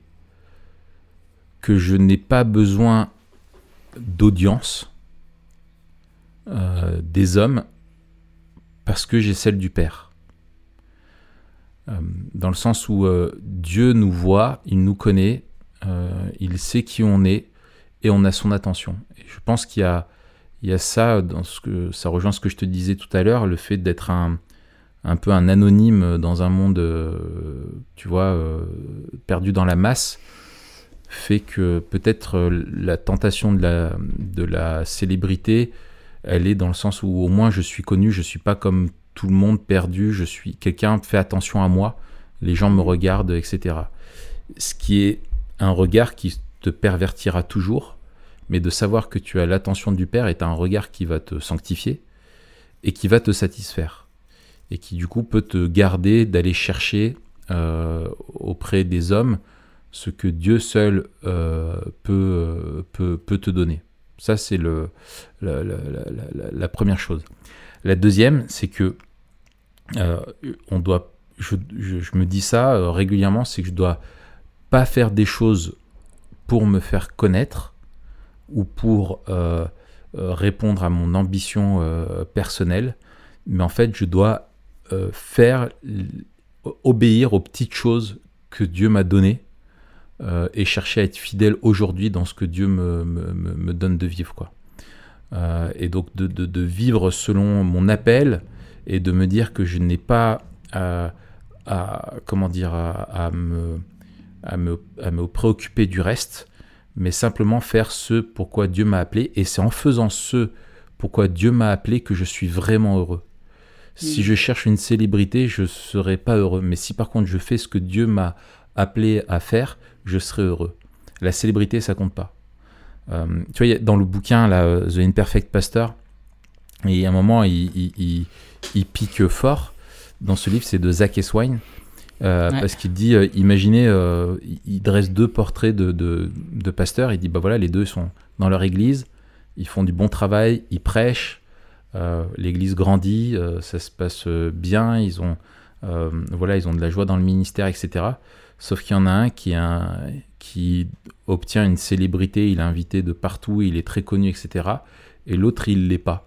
que je n'ai pas besoin d'audience euh, des hommes parce que j'ai celle du Père. Euh, dans le sens où euh, Dieu nous voit, il nous connaît, il sait qui on est et on a son attention. Je pense qu'il y a, y a ça dans ce que ça rejoint ce que je te disais tout à l'heure, le fait d'être un, un peu un anonyme dans un monde, euh, tu vois, euh, perdu dans la masse, fait que peut-être euh, la tentation de la, célébrité, elle est dans le sens où au moins je suis connu, je suis pas comme tout le monde perdu, je suis quelqu'un fait attention à moi, les gens me regardent, etc. Ce qui est un regard qui te pervertira toujours, mais de savoir que tu as l'attention du Père est un regard qui va te sanctifier et qui va te satisfaire et qui du coup peut te garder d'aller chercher euh, auprès des hommes ce que Dieu seul euh, peut, euh, peut, peut te donner. Ça, c'est le, la, première chose. La deuxième, c'est que on doit, je, je- je me dis ça régulièrement, c'est que je dois pas faire des choses pour me faire connaître ou pour répondre à mon ambition personnelle, mais en fait, je dois euh, faire, obéir aux petites choses que Dieu m'a données euh, et chercher à être fidèle aujourd'hui dans ce que Dieu me, donne de vivre. Quoi. Euh, et donc de, vivre selon mon appel et de me dire que je n'ai pas à, comment dire, à me préoccuper du reste, mais simplement faire ce pourquoi Dieu m'a appelé. Et c'est en faisant ce pourquoi Dieu m'a appelé que je suis vraiment heureux. Si Mm. je cherche une célébrité, je serai pas heureux. Mais si par contre je fais ce que Dieu m'a appelé à faire, je serai heureux. La célébrité, ça compte pas. Euh, tu vois, a- dans le bouquin, là, euh, The Imperfect Pastor, et à un moment, il, il- il- il pique fort. Dans ce livre, c'est de Zach Eswine. euh, Ouais. Parce qu'il dit, euh, imaginez, il- dresse deux portraits de, de, de pasteurs. Il dit, bah voilà, les deux sont dans leur église, ils font du bon travail, ils prêchent, l'église grandit, euh, ça se passe euh, bien, ils ont, euh, voilà, ils ont de la joie dans le ministère, etc. Sauf qu'il y en a un qui, est un- qui obtient une célébrité, il est invité de partout, il est très connu, etc. Et l'autre, il l'est pas.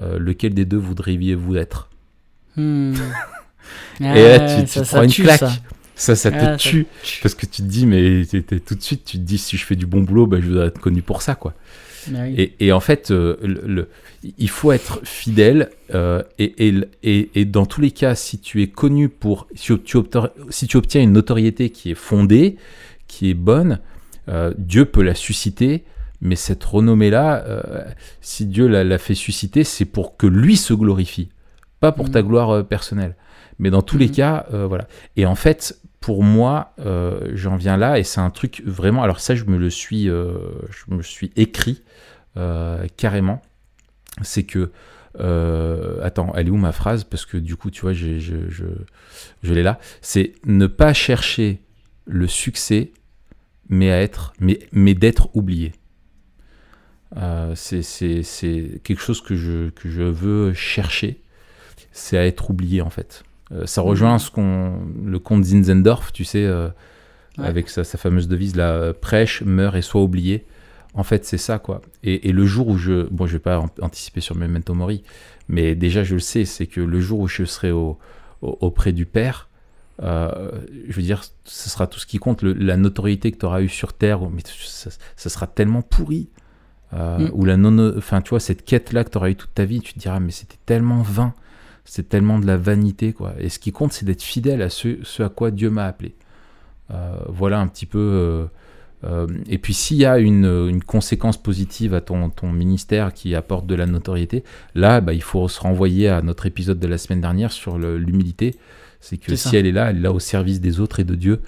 Euh, lequel des deux voudriez-vous être? Hmm. Et là, tu, tu ça- te ça prends une claque. ça. Ça, ça, te Ah, tue. tue. Parce que tu te dis, mais tout de suite, tu te dis, si je fais du bon boulot, bah, je voudrais être connu pour ça, quoi. Ah oui. Et, et en fait, euh, le, le- il faut être fidèle. euh, et, et, dans tous les cas, si tu es connu pour. Si tu, obtiens, si tu obtiens une notoriété qui est fondée, qui est bonne, euh, Dieu peut la susciter. Mais cette renommée-là, si Dieu la, la fait susciter, c'est pour que lui se glorifie, pas pour Mhm. ta gloire personnelle. Mais dans tous les Mhm. cas, voilà. Et en fait, pour moi, euh, j'en viens là, et c'est un truc vraiment. Alors ça, je me le suis, euh, je me suis écrit euh, carrément. C'est que, attends, elle est où ma phrase? Parce que du coup, tu vois, je, je, je l'ai là. C'est ne pas chercher le succès, mais à être, mais, mais d'être oublié. C'est quelque chose que je, que je veux chercher, c'est à être oublié en fait. Euh, ça rejoint ce qu'on, le conte Zinzendorf, tu sais, euh, Ouais. avec sa, sa fameuse devise là, euh, prêche, meurt et soit oublié. En fait, c'est ça quoi. Et, et le jour où je, bon, je vais pas an- anticiper sur Memento Mori, mais déjà je le sais, c'est que le jour où je serai au, au- auprès du Père, euh, je veux dire, ce sera tout ce qui compte. Le- la notoriété que tu auras eue sur Terre, mais ça, ça sera tellement pourri. Euh, Mm. Ou la non, enfin, tu vois, cette quête-là que tu auras eue toute ta vie, tu te diras, mais c'était tellement vain, c'est tellement de la vanité, quoi. Et ce qui compte, c'est d'être fidèle à ce, ce à quoi Dieu m'a appelé. Euh, voilà un petit peu. euh, euh, et puis, s'il y a une, une conséquence positive à ton, ton ministère qui apporte de la notoriété, là, bah, il faut se renvoyer à notre épisode de la semaine dernière sur l'humilité. C'est que si ça. elle est là, elle est là au service des autres et de Dieu.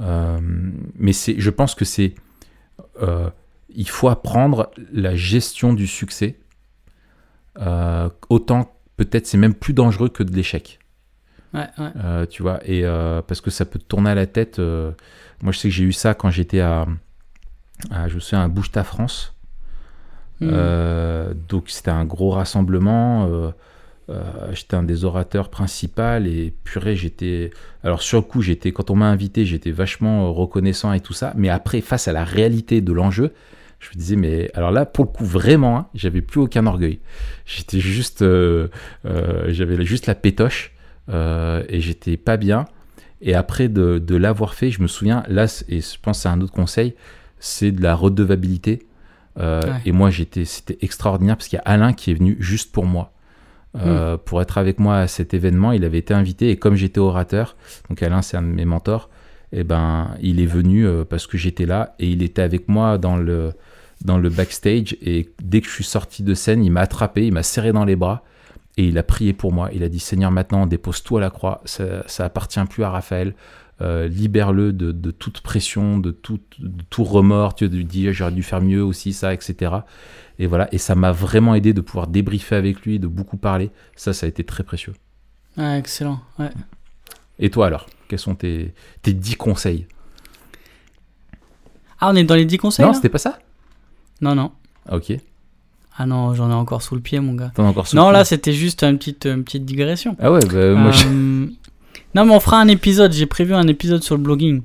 Mais c'est, je pense que c'est. il faut apprendre la gestion du succès. Autant, peut-être, c'est même plus dangereux que de l'échec. Ouais, ouais. Euh, tu vois, et euh, parce que ça peut te tourner à la tête. euh, moi, je sais que j'ai eu ça quand j'étais à, à je me souviens, à Bouge ta France. Hmm. Donc, c'était un gros rassemblement. j'étais un des orateurs principaux et purée, j'étais. Alors, sur le coup, j'étais, quand on m'a invité, j'étais vachement reconnaissant et tout ça. Mais après, face à la réalité de l'enjeu, je me disais, mais alors là, pour le coup, vraiment, hein, j'avais plus aucun orgueil. J'étais juste. euh, euh, j'avais juste la pétoche euh, et j'étais pas bien. Et après de, de l'avoir fait, je me souviens, là, et je pense que c'est un autre conseil, c'est de la redevabilité. Ouais. Et moi, j'étais, c'était extraordinaire parce qu'il y a Alain qui est venu juste pour moi. euh, pour être avec moi à cet événement, il avait été invité et comme j'étais orateur, donc Alain c'est un de mes mentors, et ben il est venu parce que j'étais là et il était avec moi dans le dans le backstage et dès que je suis sorti de scène, il m'a attrapé, il m'a serré dans les bras et il a prié pour moi. Il a dit Seigneur, maintenant dépose tout à la croix, ça, ça appartient plus à Raphaël. Euh, libère-le de, de toute pression, de tout, de tout remords. Tu lui dis j'aurais dû faire mieux aussi, ça, etc. Et voilà, et ça m'a vraiment aidé de pouvoir débriefer avec lui, de beaucoup parler. Ça, ça a été très précieux. Ouais, excellent. Ouais. Et toi alors, quels sont tes, tes 10 conseils? Ah, on est dans les 10 conseils Non, c'était pas ça? Non, non. Ah, Ok. Ah non, j'en ai encore sous le pied, mon gars. T'en as encore sous Non, le là, c'était juste une petite, une petite digression. Ah ouais, bah, moi je- Euh, Non, mais on fera un épisode. J'ai prévu un épisode sur le blogging.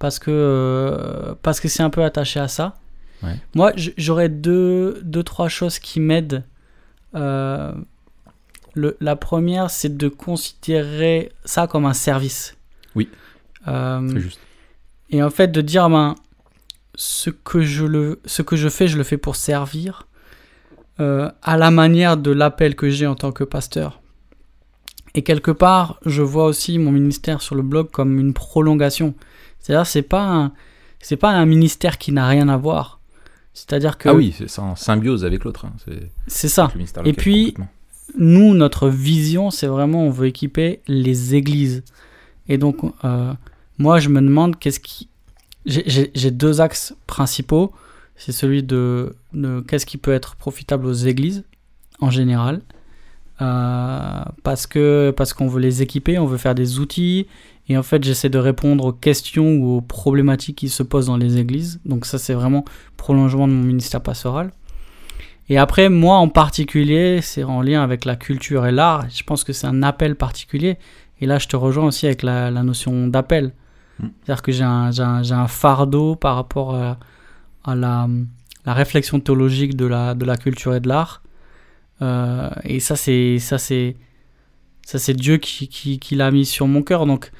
Parce que euh, parce que c'est un peu attaché à ça. Ouais. Moi, j'aurais deux, deux, trois choses qui m'aident. Euh, la première, c'est de considérer ça comme un service. Oui. Euh, c'est juste. et en fait, de dire, ben, ce que je, le, ce que je fais, je le fais pour servir euh, à la manière de l'appel que j'ai en tant que pasteur. Et quelque part, je vois aussi mon ministère sur le blog comme une prolongation. C'est-à-dire, c'est pas un, c'est pas un ministère qui n'a rien à voir. C'est-à-dire que Ah oui, c'est en symbiose avec l'autre. hein, C'est c'est ça. Et puis, nous, notre vision, c'est vraiment, on veut équiper les églises. Et donc, euh, moi, je me demande qu'est-ce qui. J'ai- deux axes principaux. C'est celui de, qu'est-ce qui peut être profitable aux églises en général. Euh, parce que parce qu'on veut les équiper, on veut faire des outils. Et en fait, j'essaie de répondre aux questions ou aux problématiques qui se posent dans les églises. Donc ça, c'est vraiment prolongement de mon ministère pastoral. Et après, moi en particulier, c'est en lien avec la culture et l'art. Je pense que c'est un appel particulier. Et là, je te rejoins aussi avec la notion d'appel. C'est-à-dire que j'ai un, un- un fardeau par rapport à, à la, la réflexion théologique de la, de la culture et de l'art. Euh, et ça, c'est ça c'est ça c'est Dieu qui, qui, l'a mis sur mon cœur. Donc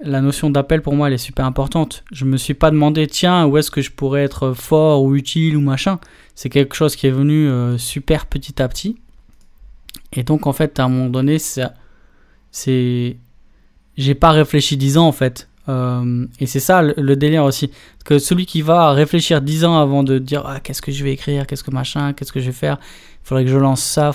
la notion d'appel pour moi, elle est super importante. Je me suis pas demandé, tiens, où est-ce que je pourrais être fort ou utile ou machin. C'est quelque chose qui est venu euh, super petit à petit. Et donc en fait, à un moment donné, c'est j'ai pas réfléchi dix ans en fait. Euh, et c'est ça le, le délire aussi. Que celui qui va réfléchir dix ans avant de dire ah, qu'est-ce que je vais écrire, qu'est-ce que machin, qu'est-ce que je vais faire, il faudrait que je lance ça.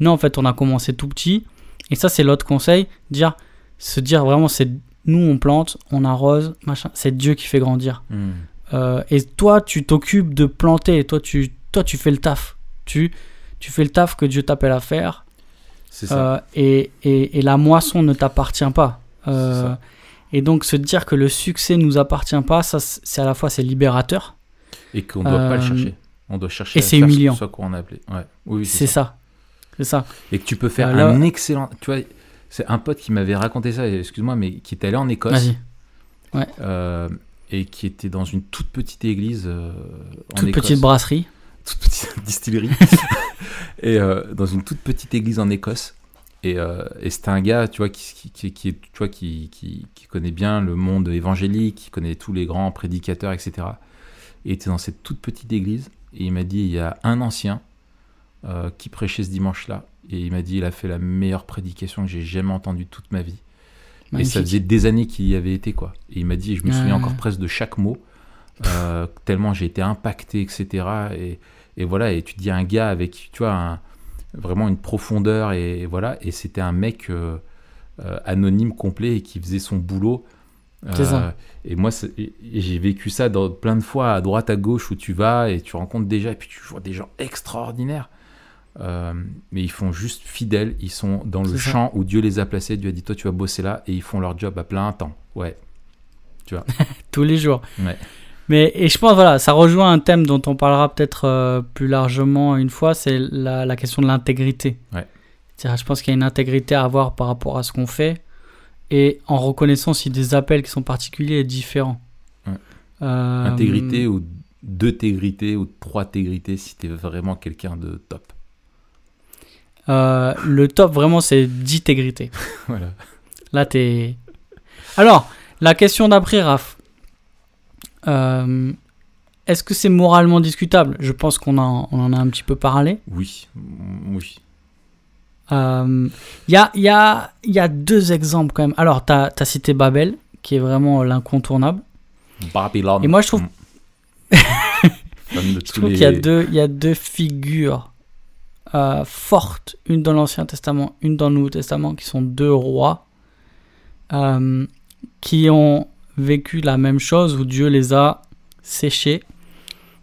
Non, en fait, on a commencé tout petit. Et ça, c'est l'autre conseil. Dire, se dire vraiment, c'est nous, on plante, on arrose, machin. C'est Dieu qui fait grandir. Hmm. Euh, et toi, tu t'occupes de planter. Toi, tu, toi, tu fais le taf. Tu, tu fais le taf que Dieu t'appelle à faire. C'est ça. Euh, et, et, et la moisson ne t'appartient pas. Euh, C'est ça. Et donc se dire que le succès nous appartient pas, ça c'est à la fois c'est libérateur, Et qu'on doit pas le euh, chercher. On doit chercher et c'est humiliant. ce qu'on a appelé. Ouais. Oui, oui, c'est ça. C'est ça. Et que tu peux faire Euh, là- un excellent. Tu vois, c'est un pote qui m'avait raconté ça, excuse-moi, mais qui est allé en Écosse. Vas-y. euh, et qui était dans une toute petite église euh, en Toute Écosse. petite brasserie. toute petite distillerie. et euh, dans une toute petite église en Écosse. Et, euh, et c'était un gars, tu vois, qui, qui, qui, qui est- tu vois, qui, connaît bien le monde évangélique, qui connaît tous les grands prédicateurs, etc. Et il était dans cette toute petite église. Et il m'a dit, il y a un ancien euh, qui prêchait ce dimanche-là. Et il m'a dit, il a fait la meilleure prédication que j'ai jamais entendue toute ma vie. Et ça faisait des années qu'il y avait été, quoi. Et il m'a dit, je me souviens encore presque de chaque mot, euh, tellement j'ai été impacté, etc. Et, et voilà, et tu dis un gars avec, tu vois, un- vraiment une profondeur, et, voilà, et c'était un mec euh, euh, anonyme, complet, et qui faisait son boulot. Ça. Et moi, c'est- et- et j'ai vécu ça dans, plein de fois, à droite, à gauche, où tu vas, et tu rencontres déjà, et puis tu vois des gens extraordinaires. Euh, mais ils font juste fidèles, ils sont dans le ça. champ où Dieu les a placés, Dieu a dit toi tu vas bosser là et ils font leur job à plein temps. Ouais. tous les jours. Ouais. Mais et je pense voilà, ça rejoint un thème dont on parlera peut-être euh, plus largement une fois, c'est la, la question de l'intégrité. Ouais. Je pense qu'il y a une intégrité à avoir par rapport à ce qu'on fait et en reconnaissant si des appels qui sont particuliers et différents. Ouais. Euh, Intégrité ou deux-tégrité ou trois-tégrité si t'es vraiment quelqu'un de top. euh, le top vraiment c'est d'intégrité. Voilà. Là, t'es. Alors, la question d'après, Raph. Euh, Est-ce que c'est moralement discutable? Je pense qu'on en, on en a un petit peu parlé. Oui. Oui. Euh, Il y, a, il y, a, il y a deux exemples quand même. Alors, tu as, cité Babel, qui est vraiment l'incontournable. Babylone. Et moi, je trouve, Mm. Je trouve les- qu'il y, a deux- il y a deux figures euh, fortes, une dans l'Ancien Testament, une dans le Nouveau Testament, qui sont deux rois euh, qui ont vécu la même chose où Dieu les a séchés.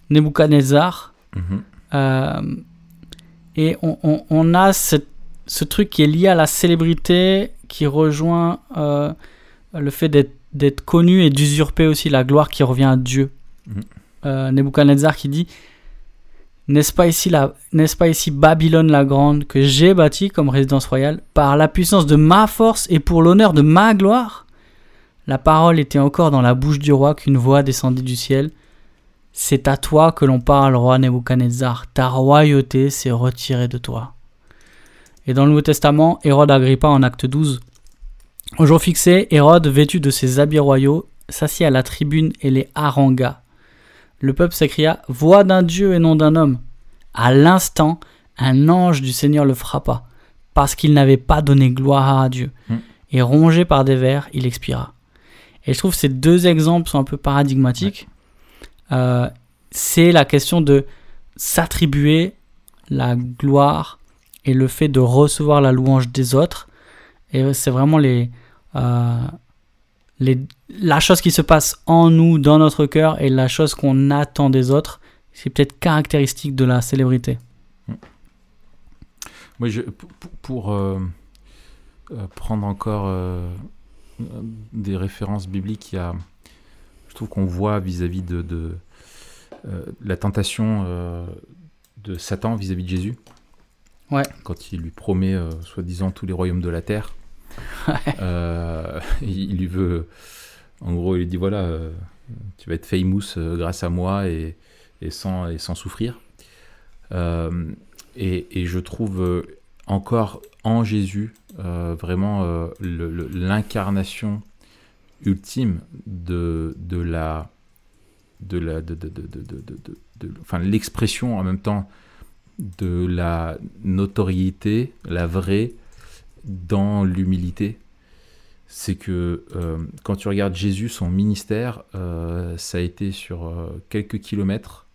Nebuchadnezzar. Mhm. euh, et on, on- on a cette- ce truc qui est lié à la célébrité, qui rejoint euh, le fait d'être connu et d'usurper aussi la gloire qui revient à Dieu. Mhm. Euh, Nebuchadnezzar qui dit N'est-ce pas, ici la- n'est-ce pas ici Babylone la grande que j'ai bâtie comme résidence royale par la puissance de ma force et pour l'honneur de ma gloire? La parole était encore dans la bouche du roi qu'une voix descendit du ciel. C'est à toi que l'on parle, roi Nebuchadnezzar. Ta royauté s'est retirée de toi. Et dans le Nouveau Testament, Hérode Agrippa en acte 12. Au jour fixé, Hérode, vêtu de ses habits royaux, s'assit à la tribune et les harangua. Le peuple s'écria Voix d'un Dieu et non d'un homme. À l'instant, un ange du Seigneur le frappa, parce qu'il n'avait pas donné gloire à Dieu. Hmm. Et rongé par des vers, il expira. Et je trouve que ces deux exemples sont un peu paradigmatiques. Euh, c'est la question de s'attribuer la gloire et le fait de recevoir la louange des autres. Et c'est vraiment les, euh, les, la chose qui se passe en nous, dans notre cœur, et la chose qu'on attend des autres. C'est peut-être caractéristique de la célébrité. Moi, je, pour, pour euh, prendre encore des références bibliques, il y a, je trouve qu'on voit vis-à-vis de, de euh, la tentation euh, de Satan vis-à-vis de Jésus. Ouais. Quand il lui promet, euh, soi-disant, tous les royaumes de la terre. Euh, il lui veut. En gros, il lui dit voilà, euh, tu vas être famous euh, grâce à moi et, et, sans, et sans souffrir. Euh, et, et je trouve euh, encore en Jésus euh, vraiment euh, l'incarnation ultime de, de la de la l'expression en même temps de la notoriété la vraie dans l'humilité c'est que euh, quand tu regardes Jésus son ministère ça a été sur quelques kilomètres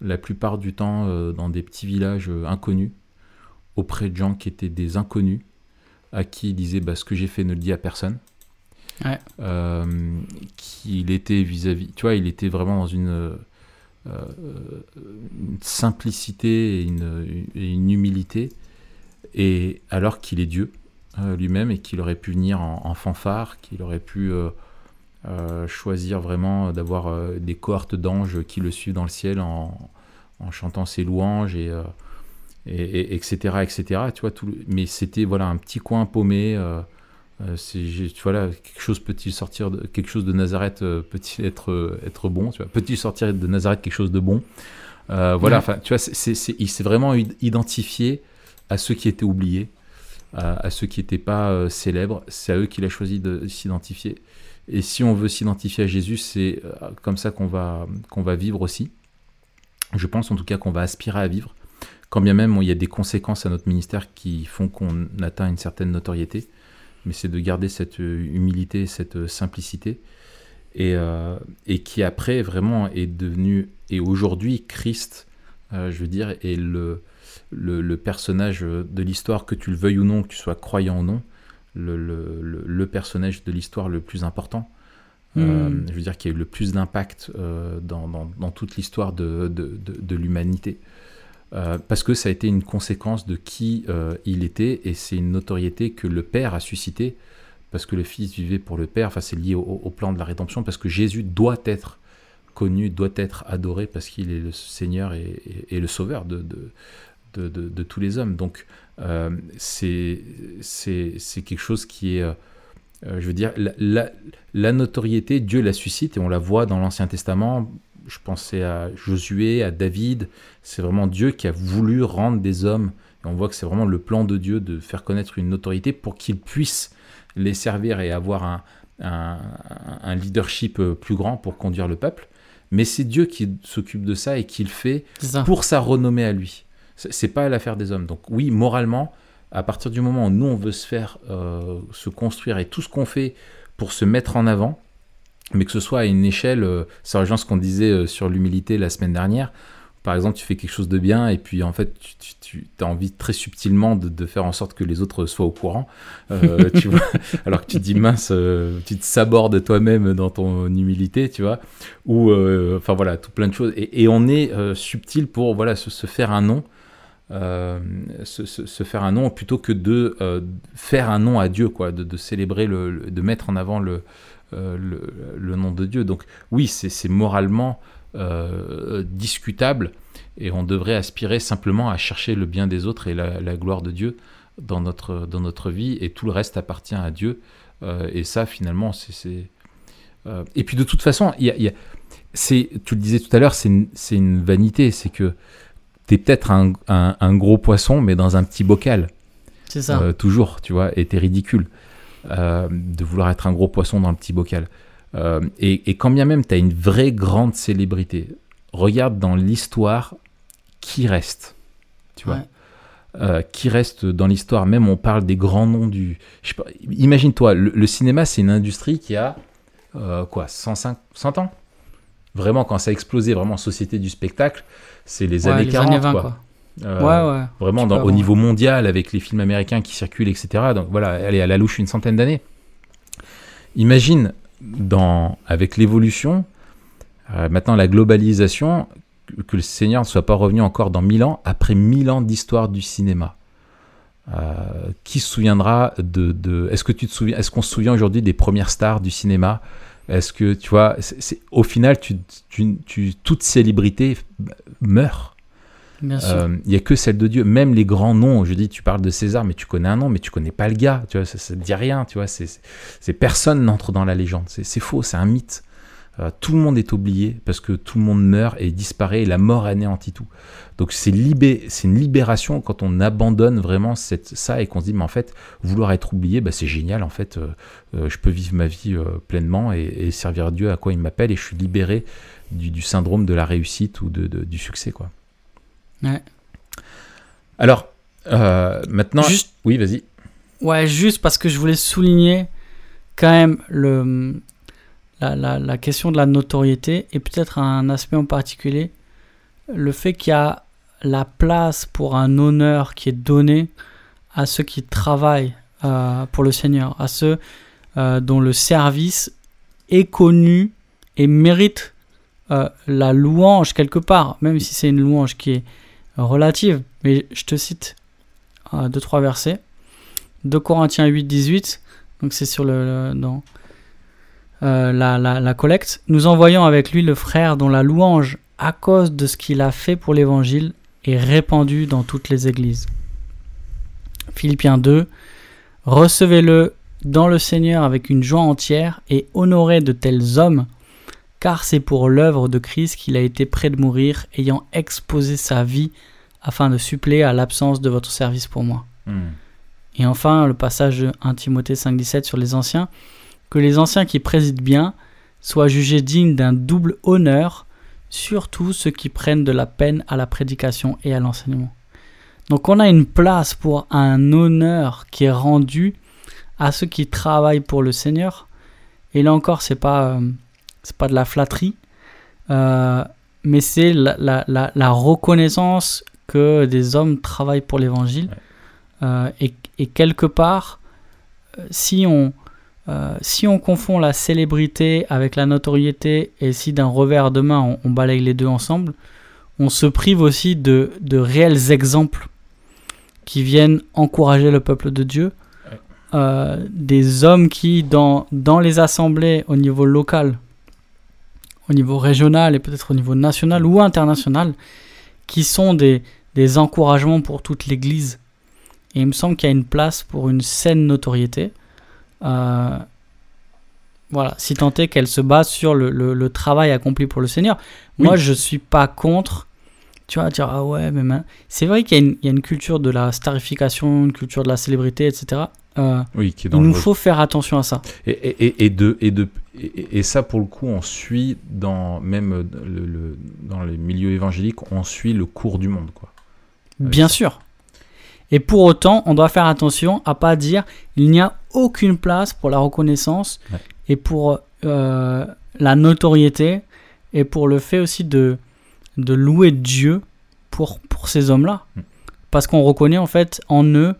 la plupart du temps dans des petits villages inconnus auprès de gens qui étaient des inconnus à qui il disait bah, ce que j'ai fait ne le dis à personne Ouais. euh, qu'il était vis-à-vis, tu vois, il était vraiment dans une, euh, euh, une simplicité et une, une humilité, et alors qu'il est Dieu euh, lui-même et qu'il aurait pu venir en, en fanfare, qu'il aurait pu choisir vraiment d'avoir des cohortes d'anges qui le suivent dans le ciel en, en chantant ses louanges et, et, et- etc etc tu vois tout le- mais c'était voilà un petit coin paumé euh, euh, tu vois là quelque chose peut-il sortir de quelque chose de Nazareth euh, peut-il être être bon tu vois peut-il sortir de Nazareth quelque chose de bon Euh, voilà Ouais. enfin tu vois c'est- il s'est vraiment id- identifié à ceux qui étaient oubliés à, à ceux qui n'étaient pas célèbres. C'est à eux qu'il a choisi de s'identifier. Et si on veut s'identifier à Jésus c'est comme ça qu'on va qu'on va vivre aussi. Je pense en tout cas qu'on va aspirer à vivre quand bien même il y a des conséquences à notre ministère qui font qu'on atteint une certaine notoriété mais c'est de garder cette euh, humilité, cette euh, simplicité, et, euh, et qui après vraiment est devenu, et aujourd'hui Christ, euh, je veux dire, est le, le, le personnage de l'histoire, que tu le veuilles ou non, que tu sois croyant ou non, le, le, le- le personnage de l'histoire le plus important. Euh, Mm. je veux dire, qui a eu le plus d'impact dans, dans, dans toute l'histoire de, de, de, de l'humanité. Euh, parce que ça a été une conséquence de qui euh, il était et c'est une notoriété que le Père a suscité parce que le Fils vivait pour le Père. Enfin, c'est lié au, plan de la rédemption parce que Jésus doit être connu, doit être adoré parce qu'il est le Seigneur et, le Sauveur de, tous les hommes. Donc, euh, c'est quelque chose qui est, je veux dire, la- la notoriété, Dieu la suscite et on la voit dans l'Ancien Testament. Je pensais à Josué, à David. C'est vraiment Dieu qui a voulu rendre des hommes. Et on voit que c'est vraiment le plan de Dieu de faire connaître une notoriété pour qu'ils puissent les servir et avoir un, un- un leadership plus grand pour conduire le peuple. Mais c'est Dieu qui s'occupe de ça et qui le fait pour sa renommée à lui. C'est pas l'affaire des hommes. Donc oui, moralement, à partir du moment où nous on veut se faire euh, se construire et tout ce qu'on fait pour se mettre en avant, mais que ce soit à une échelle, euh, ça rejoint ce qu'on disait euh, sur l'humilité la semaine dernière. Par exemple, tu fais quelque chose de bien et puis en fait, tu, tu, as envie très subtilement de, de faire en sorte que les autres soient au courant. Euh, tu vois, alors que tu te dis mince, tu te sabordes toi-même dans ton humilité, tu vois. Ou, euh, enfin voilà, tout plein de choses. Et, et on est euh, subtil pour voilà se, se faire un nom. euh, se, se- se faire un nom plutôt que de euh, faire un nom à Dieu, quoi, de, de célébrer, le, le- de mettre en avant le, le, le nom de Dieu. Donc oui, c'est moralement euh, discutable et on devrait aspirer simplement à chercher le bien des autres et la, la gloire de Dieu dans notre, dans notre vie et tout le reste appartient à Dieu. Euh, et ça, finalement, c'est... euh, Et puis de toute façon, il y a, il y a- c'est, tu le disais tout à l'heure, c'est une, vanité, c'est que tu es peut-être un, un- un gros poisson, mais dans un petit bocal. C'est ça. Euh, toujours, tu vois, et t'es ridicule euh, de vouloir être un gros poisson dans le petit bocal. Euh, et, et quand bien même tu as une vraie grande célébrité, regarde dans l'histoire qui reste. Tu vois, Ouais. Euh, qui reste dans l'histoire. Même on parle des grands noms du. Imagine-toi, le, le cinéma c'est une industrie qui a euh, quoi, 105, 100 ans? Vraiment, quand ça a explosé, vraiment, société du spectacle, c'est les Ouais, années les 40. années 20, quoi. quoi. Euh, ouais, ouais. vraiment dans- au avoir- niveau mondial avec les films américains qui circulent, etc. Donc voilà, elle est à la louche une centaine d'années. Imagine, dans, avec l'évolution, euh, maintenant la globalisation, que, que le Seigneur ne soit pas revenu encore dans mille ans, après mille ans d'histoire du cinéma. Euh, qui se souviendra de, de- est-ce que tu te souviens est-ce qu'on se souvient aujourd'hui des premières stars du cinéma? Est-ce que tu vois au final tu, tu, tu- toute célébrité meurt Euh, Il y a que celle de Dieu. Même les grands noms, je dis, tu parles de César, mais tu connais un nom, mais tu connais pas le gars. Tu vois, ça, ça te dit rien. Tu vois, c'est, personne n'entre dans la légende. C'est, faux, c'est un mythe. Euh, tout le monde est oublié parce que tout le monde meurt et disparaît et la mort anéantit tout. Donc c'est, libé, c'est une libération quand on abandonne vraiment cette, ça et qu'on se dit, mais en fait, vouloir être oublié, bah, c'est génial. En fait, euh, euh, je peux vivre ma vie pleinement et, et servir Dieu à quoi il m'appelle et je suis libéré du, du syndrome de la réussite ou de, de- du succès. quoi. Ouais. Alors, euh, maintenant. Juste- Oui, vas-y. Ouais, juste parce que je voulais souligner quand même le, la, la, la question de la notoriété et peut-être un aspect en particulier, le fait qu'il y a la place pour un honneur qui est donné à ceux qui travaillent euh, pour le Seigneur, à ceux euh, dont le service est connu et mérite euh, la louange quelque part, même si c'est une louange qui est relative. Mais je te cite euh, deux, trois versets. 2 Corinthiens 8, 18, donc c'est sur le, dans euh, la, la, la collecte. Nous envoyons avec lui le frère dont la louange, à cause de ce qu'il a fait pour l'évangile, est répandue dans toutes les églises. Philippiens 2, recevez-le dans le Seigneur avec une joie entière et honorez de tels hommes, car c'est pour l'œuvre de Christ qu'il a été prêt de mourir, ayant exposé sa vie afin de suppléer à l'absence de votre service pour moi. Et enfin, le passage de 1 Timothée 5,17 sur les anciens, que les anciens qui président bien soient jugés dignes d'un double honneur, surtout ceux qui prennent de la peine à la prédication et à l'enseignement. Donc on a une place pour un honneur qui est rendu à ceux qui travaillent pour le Seigneur. Et là encore, c'est pas euh, c'est pas de la flatterie, euh, mais c'est la, la- la- la reconnaissance que des hommes travaillent pour l'Évangile. Euh, et, et quelque part, euh, si on, euh, si on confond la célébrité avec la notoriété et si d'un revers de main on, on balaye les deux ensemble, on se prive aussi de, de réels exemples qui viennent encourager le peuple de Dieu. Euh, des hommes qui, dans, dans les assemblées au niveau local, au niveau régional et peut-être au niveau national ou international, qui sont des, des encouragements pour toute l'Église. Et il me semble qu'il y a une place pour une saine notoriété. Euh, voilà, si tant est qu'elle se base sur le, le- le travail accompli pour le Seigneur. Moi, Oui. je suis pas contre. Tu vois, dire ah ouais, mais c'est vrai qu'il y, a une- il y a une culture de la starification, une culture de la célébrité, etc. Euh, Oui, qui est il nous faut faire attention à ça. Et, et, et de, et, de, et, et ça, pour le coup, on suit, dans, même le, le- dans les milieux évangéliques, on suit le cours du monde. Quoi. Avec Bien ça. sûr. Et pour autant, on doit faire attention à pas dire il n'y a aucune place pour la reconnaissance Ouais. et pour euh, la notoriété et pour le fait aussi de, de louer Dieu pour, pour ces hommes-là. Mm. Parce qu'on reconnaît en fait en eux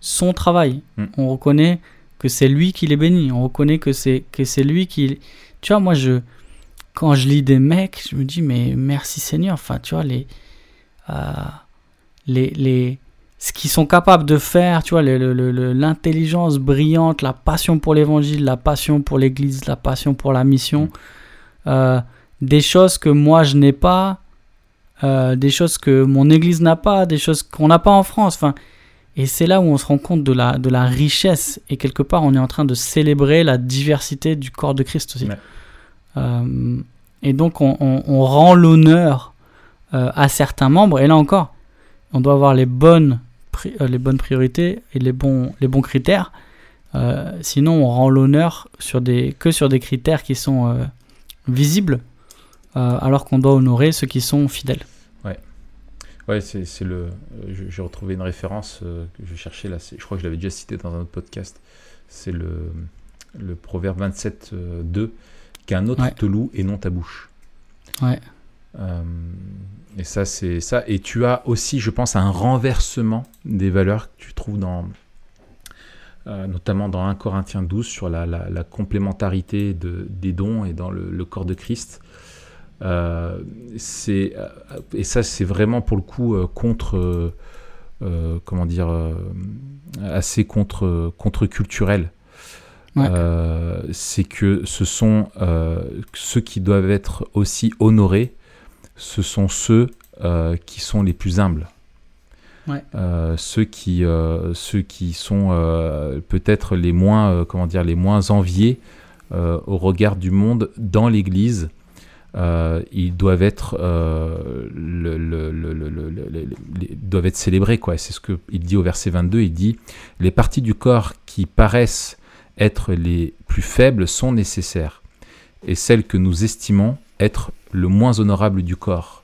son travail. Mm. On reconnaît que c'est lui qui les bénit. On reconnaît que c'est que c'est lui qui. Tu vois, moi je quand je lis des mecs, je me dis mais merci Seigneur. Enfin, tu vois les euh, les, les, ce qu'ils sont capables de faire, tu vois, l'intelligence brillante, la passion pour l'évangile, la passion pour l'église, la passion pour la mission, euh, des choses que moi je n'ai pas, euh, des choses que mon église n'a pas, des choses qu'on n'a pas en France. Enfin, et c'est là où on se rend compte de la, de la richesse. Et quelque part, on est en train de célébrer la diversité du corps de Christ aussi. Ouais. Euh, et donc, on, on- on rend l'honneur euh, à certains membres. Et là encore, on doit avoir les bonnes, euh, les bonnes priorités et les bons, les bons critères. Sinon, on rend l'honneur sur des, que sur des critères qui sont visibles, alors qu'on doit honorer ceux qui sont fidèles. Ouais, c'est le. euh, J'ai retrouvé une référence euh, que je cherchais là. Je crois que je l'avais déjà cité dans un autre podcast. C'est le, le proverbe 27, euh, 2 Qu'un autre Ouais. te loue et non ta bouche. Ouais. Euh, et ça, c'est ça. Et tu as aussi, je pense, un renversement des valeurs que tu trouves dans, euh, notamment dans 1 Corinthiens 12, sur la, la, complémentarité de, des dons et dans le, le corps de Christ. Euh, c'est et ça, c'est vraiment pour le coup contre, comment dire, assez contre contre-culturel. c'est que ce sont ceux qui doivent être aussi honorés ce sont ceux euh, qui sont les plus humbles. Euh, ceux qui euh, ceux qui sont peut-être les moins comment dire les moins enviés au regard du monde dans l'Église ils doivent être célébrés c'est ce que il dit au verset 22 il dit les parties du corps qui paraissent être les plus faibles sont nécessaires et celles que nous estimons être le moins honorable du corps,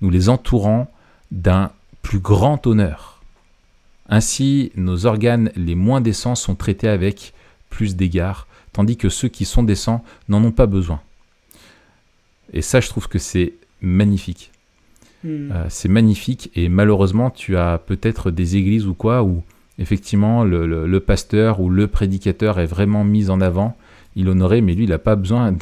nous les entourant d'un plus grand honneur. Ainsi, nos organes les moins décents sont traités avec plus d'égard, tandis que ceux qui sont décents n'en ont pas besoin. Et ça, je trouve que c'est magnifique. Hmm. Euh, c'est magnifique et malheureusement, tu as peut-être des églises ou quoi où effectivement le, pasteur ou le prédicateur est vraiment mis en avant, il honorait, mais lui, il n'a pas besoin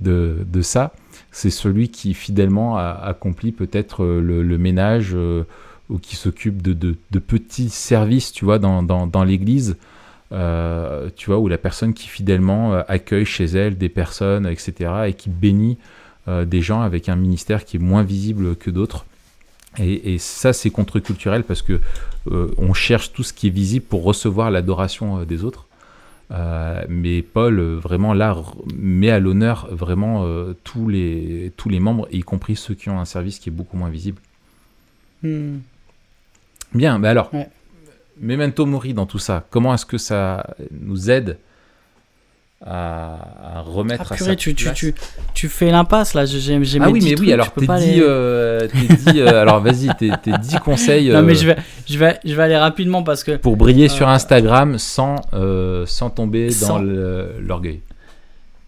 de ça c'est celui qui fidèlement accomplit peut-être euh, le, ménage euh, ou qui s'occupe de, petits services, tu vois, dans, l'église, euh, tu vois, où la personne qui fidèlement accueille chez elle des personnes, etc., et qui bénit des gens avec un ministère qui est moins visible que d'autres. Et, ça, c'est contre-culturel parce que on cherche tout ce qui est visible pour recevoir l'adoration des autres. Euh, mais Paul, euh, vraiment là, met à l'honneur vraiment euh, tous, les, tous les membres, y compris ceux qui ont un service qui est beaucoup moins visible. Hmm. Bien, mais alors, Memento Mori dans tout ça, comment est-ce que ça nous aide à, remettre ah, à sa tu, place. Tu, tu, tu fais l'impasse là, j'ai Ah oui, mais oui, alors t'es dit, euh, dit euh, alors vas-y, tes 10 conseils. Non, mais euh, je vais, je, vais, je vais aller rapidement parce que. Pour briller sur Instagram sans, sans tomber dans l'orgueil.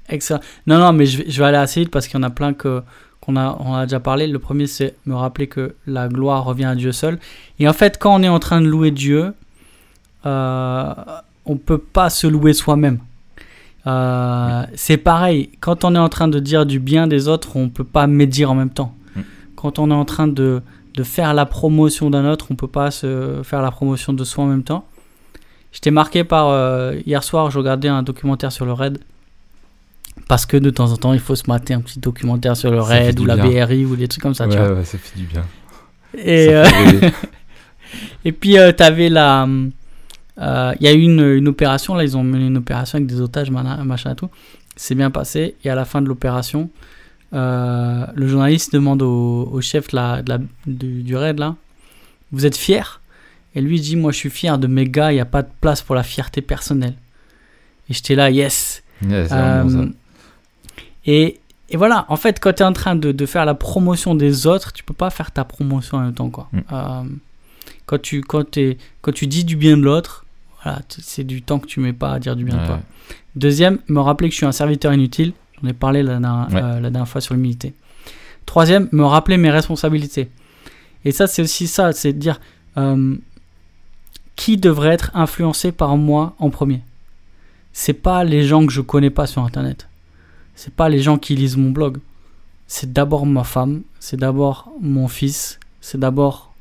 Excellent. Non, non, mais je vais, je vais aller assez vite parce qu'il y en a plein que qu'on a, on a déjà parlé. Le premier, c'est me rappeler que la gloire revient à Dieu seul. Et en fait, quand on est en train de louer Dieu, euh, on peut pas se louer soi-même. Euh, c'est pareil, quand on est en train de dire du bien des autres, on peut pas médire en même temps. Mm. Quand on est en train de, de faire la promotion d'un autre, on peut pas se faire la promotion de soi en même temps. J'étais marqué par euh, hier soir, je regardais un documentaire sur le RAID. Parce que de temps en temps, il faut se mater un petit documentaire sur le RAID ou la BRI ou des trucs comme ça. Ouais, tu vois. ouais, ça fait du bien. Et, euh, et puis, tu avais la euh, il y a eu une, opération, là, ils ont mené une opération avec des otages, machin et tout. C'est bien passé. Et à la fin de l'opération, euh, le journaliste demande au, chef de la, du, raid, là, vous êtes fier Et lui dit, moi je suis fier de mes gars, il n'y a pas de place pour la fierté personnelle. Et j'étais là, yes. Euh, et, et, voilà, en fait, quand tu es en train de, de, faire la promotion des autres, tu peux pas faire ta promotion en même temps. Quoi. Mm. quand, tu, quand, es, quand tu dis du bien de l'autre, c'est du temps que tu mets pas à dire du bien de toi. Deuxième, me rappeler que je suis un serviteur inutile. J'en ai parlé la, euh, la, dernière fois sur l'humilité. Troisième, me rappeler mes responsabilités. Et ça, c'est aussi ça, c'est de dire euh, qui devrait être influencé par moi en premier? C'est pas les gens que je connais pas sur Internet. C'est pas les gens qui lisent mon blog. C'est d'abord ma femme, c'est d'abord mon fils, c'est d'abord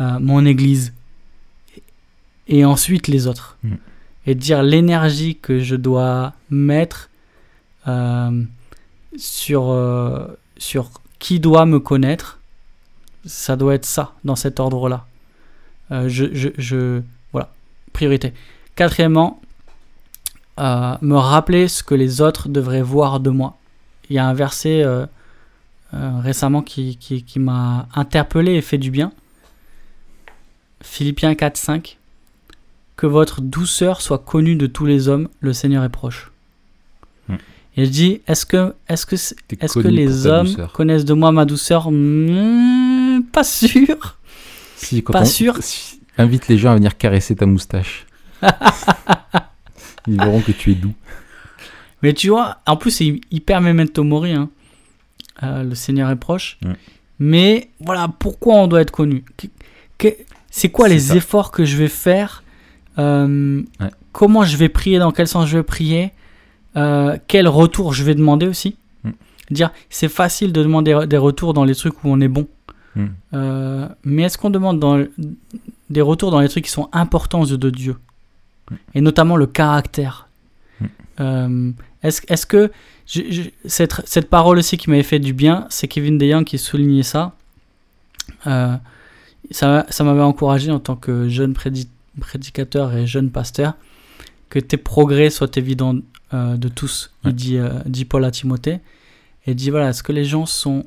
euh, mon église, et ensuite les autres. Mm. Et dire l'énergie que je dois mettre euh, sur, euh, sur qui doit me connaître, ça doit être ça, dans cet ordre-là. Je, je, je, voilà, priorité. Quatrièmement, me rappeler ce que les autres devraient voir de moi. Il y a un verset récemment qui, qui, qui m'a interpellé et fait du bien. Philippiens 4, 5 que votre douceur soit connue de tous les hommes, le Seigneur est proche. Hmm. Et je dis, est-ce que, est-ce que, est-ce que les hommes connaissent de moi ma douceur? Hmm, Pas sûr. Si, pas sûr. invite les gens à venir caresser ta moustache. Ils verront que tu es doux. Mais tu vois, en plus, c'est hyper memento mori. Hein. euh, le Seigneur est proche. Mm. Mais voilà, pourquoi on doit être connu? C'est quoi les ça. efforts que je vais faire Euh, Ouais. Comment je vais prier Dans quel sens je vais prier Euh, Quel retour je vais demander aussi? Mm. Dire, c'est facile de demander des retours dans les trucs où on est bon. Mm. Euh, mais est-ce qu'on demande dans, des retours dans les trucs qui sont importants aux yeux de Dieu? Mm. Et notamment le caractère. Mm. Euh, est-ce, est-ce que je- je- cette, cette parole aussi qui m'avait fait du bien, c'est Kevin DeYoung qui soulignait ça. Euh, ça, ça m'avait encouragé en tant que jeune prédi- prédicateur et jeune pasteur que tes progrès soient évidents euh, de tous. Ouais. Il dit, dit Paul à Timothée. Et il dit voilà, est-ce que les gens sont,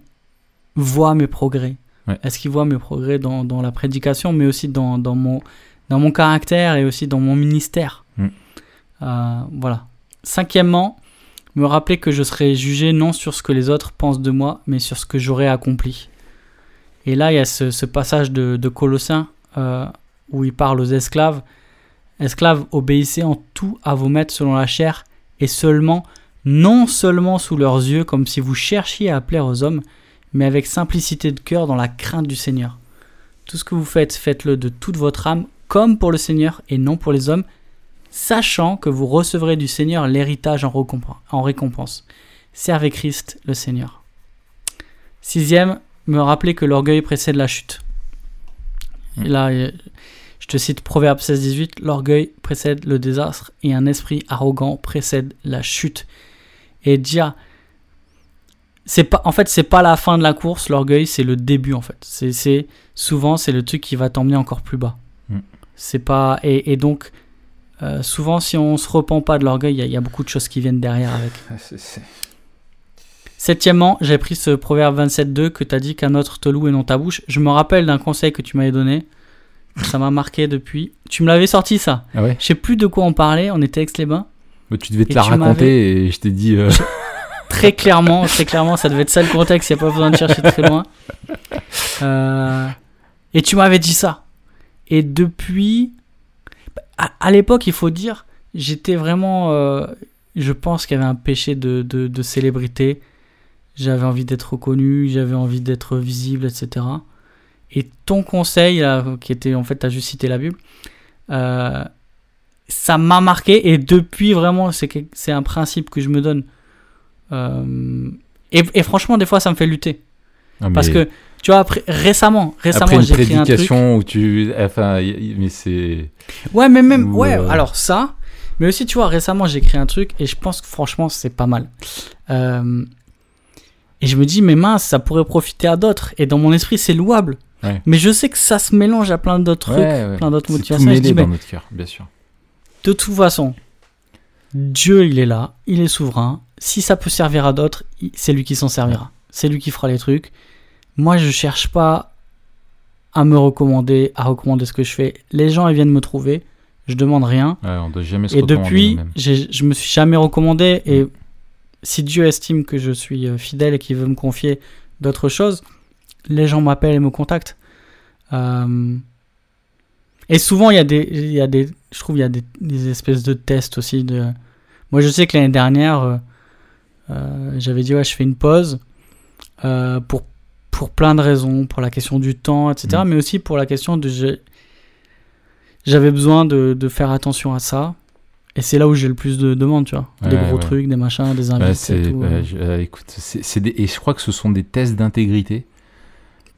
voient mes progrès? Ouais. Est-ce qu'ils voient mes progrès dans, dans la prédication, mais aussi dans, dans, mon, dans mon caractère et aussi dans mon ministère Mm. Euh, Voilà. Cinquièmement, me rappeler que je serai jugé non sur ce que les autres pensent de moi, mais sur ce que j'aurai accompli. Et là, il y a ce, ce passage de, de Colossiens euh, où il parle aux esclaves. Esclaves, obéissez en tout à vos maîtres selon la chair, et seulement, non seulement sous leurs yeux, comme si vous cherchiez à plaire aux hommes, mais avec simplicité de cœur dans la crainte du Seigneur. Tout ce que vous faites, faites-le de toute votre âme, comme pour le Seigneur et non pour les hommes, sachant que vous recevrez du Seigneur l'héritage en récompen- en récompense. Servez Christ le Seigneur. Sixième, me rappeler que l'orgueil précède la chute. Et là, euh, je te cite Proverbe 16-18, l'orgueil précède le désastre et un esprit arrogant précède la chute. Et dire, c'est pas, en fait, c'est pas la fin de la course, l'orgueil, c'est le début en fait. C'est souvent c'est le truc qui va t'emmener encore plus bas. C'est pas et, et donc euh, souvent si on se repent pas de l'orgueil, il y a- il y, a beaucoup de choses qui viennent derrière avec. Septièmement, j'ai pris ce proverbe 27.2 que tu as dit qu'un autre te loue et non ta bouche. Je me rappelle d'un conseil que tu m'avais donné. Ça m'a marqué depuis. Tu me l'avais sorti ça. Ah ouais? Je sais plus de quoi on parlait. On était ex les bains Bah, Tu devais te Et la raconter et je t'ai dit. euh, Très clairement, très clairement, ça devait être ça le contexte. Il n'y a pas besoin de chercher très loin. Euh, et tu m'avais dit ça. Et depuis, à, à l'époque, il faut dire, j'étais vraiment. euh, je pense qu'il y avait un péché de, de, de célébrité. J'avais envie d'être reconnu, j'avais envie d'être visible, etc. Et ton conseil, là, qui était en fait, tu as juste cité la Bible, euh, ça m'a marqué. Et depuis, vraiment, c'est un principe que je me donne. Euh, et, et franchement, des fois, ça me fait lutter. ah, Parce que, tu vois, après, récemment, récemment, j'ai écrit un truc. prédication où tu. Enfin, mais c'est. Ouais, mais même, Ou, ouais, euh, alors ça, mais aussi, tu vois, récemment, j'ai écrit un truc et je pense que franchement, c'est pas mal. Euh, et je me dis, mais mince, ça pourrait profiter à d'autres. Et dans mon esprit, c'est louable. Ouais. Mais je sais que ça se mélange à plein d'autres trucs, Ouais, ouais. plein d'autres tout motivations. Je mêlé dis, mais dans notre cœur, bien sûr. de toute façon, Dieu, il est là, il est souverain. Si ça peut servir à d'autres, c'est lui qui s'en servira. C'est lui qui fera les trucs. Moi, je cherche pas à me recommander, à recommander ce que je fais. Les gens, ils viennent me trouver. Je demande rien. Ouais, on doit jamais se Et depuis, je me suis jamais recommandé. Et si Dieu estime que je suis euh, fidèle et qu'il veut me confier d'autres choses, les gens m'appellent et me contactent. Euh, Et souvent, il y a des, il y a des, je trouve, il y a des, des espèces de tests aussi. De... Moi, je sais que l'année dernière, euh, euh, j'avais dit, ouais, je fais une pause pour, pour plein de raisons, pour la question du temps, etc. Mm. Mais aussi pour la question de. J'avais besoin de, de faire attention à ça. Et c'est là où j'ai le plus de demandes, tu vois. des gros ouais. trucs, des machins, des invités et tout. euh. je- euh, écoute, des- et je crois que ce sont des tests d'intégrité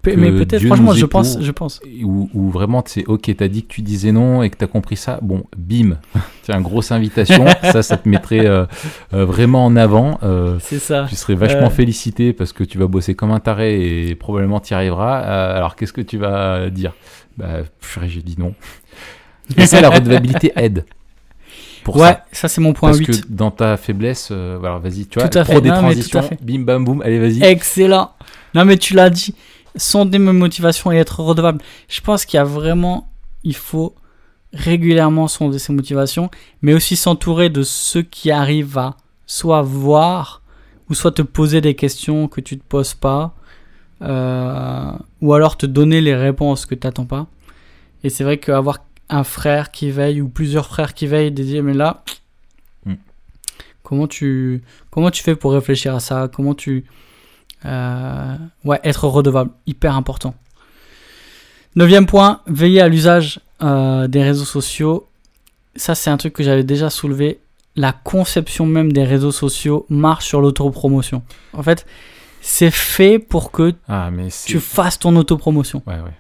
Pe- mais peut-être, franchement, je pense, je pense. où, où vraiment, c'est ok, t'as dit que tu disais non et que t'as compris ça. Bon, bim, tiens, grosse invitation. ça, ça te mettrait euh, euh, vraiment en avant. euh, C'est ça. tu serais vachement félicité parce que tu vas bosser comme un taré et probablement t'y arriveras. Alors, qu'est-ce que tu vas dire? Bah, j'ai dit non. Et ça, la redevabilité aide. Pour ouais, ça. ça, c'est mon point Parce 8. que dans ta faiblesse, euh, alors vas-y, tu vois, Tout à pro fait. des Non, mais tout à transitions, fait. bim bam boum, allez vas-y. Excellent. Non, mais tu l'as dit. Sonder mes motivations et être redevable. Je pense qu'il y a vraiment. Il faut régulièrement sonder ses motivations, mais aussi s'entourer de ceux qui arrivent à soit voir ou soit te poser des questions que tu te poses pas, euh, ou alors te donner les réponses que tu n'attends pas. Et c'est vrai qu'avoir un frère qui veille ou plusieurs frères qui veillent, de dire mais là, Mm. comment tu comment tu fais pour réfléchir à ça? Comment tu Euh, ouais, être redevable, hyper important. Neuvième point, veiller à l'usage euh, des réseaux sociaux. Ça, c'est un truc que j'avais déjà soulevé. La conception même des réseaux sociaux marche sur l'autopromotion. En fait, c'est fait pour que Ah, mais tu fasses ton autopromotion. Ouais, ouais.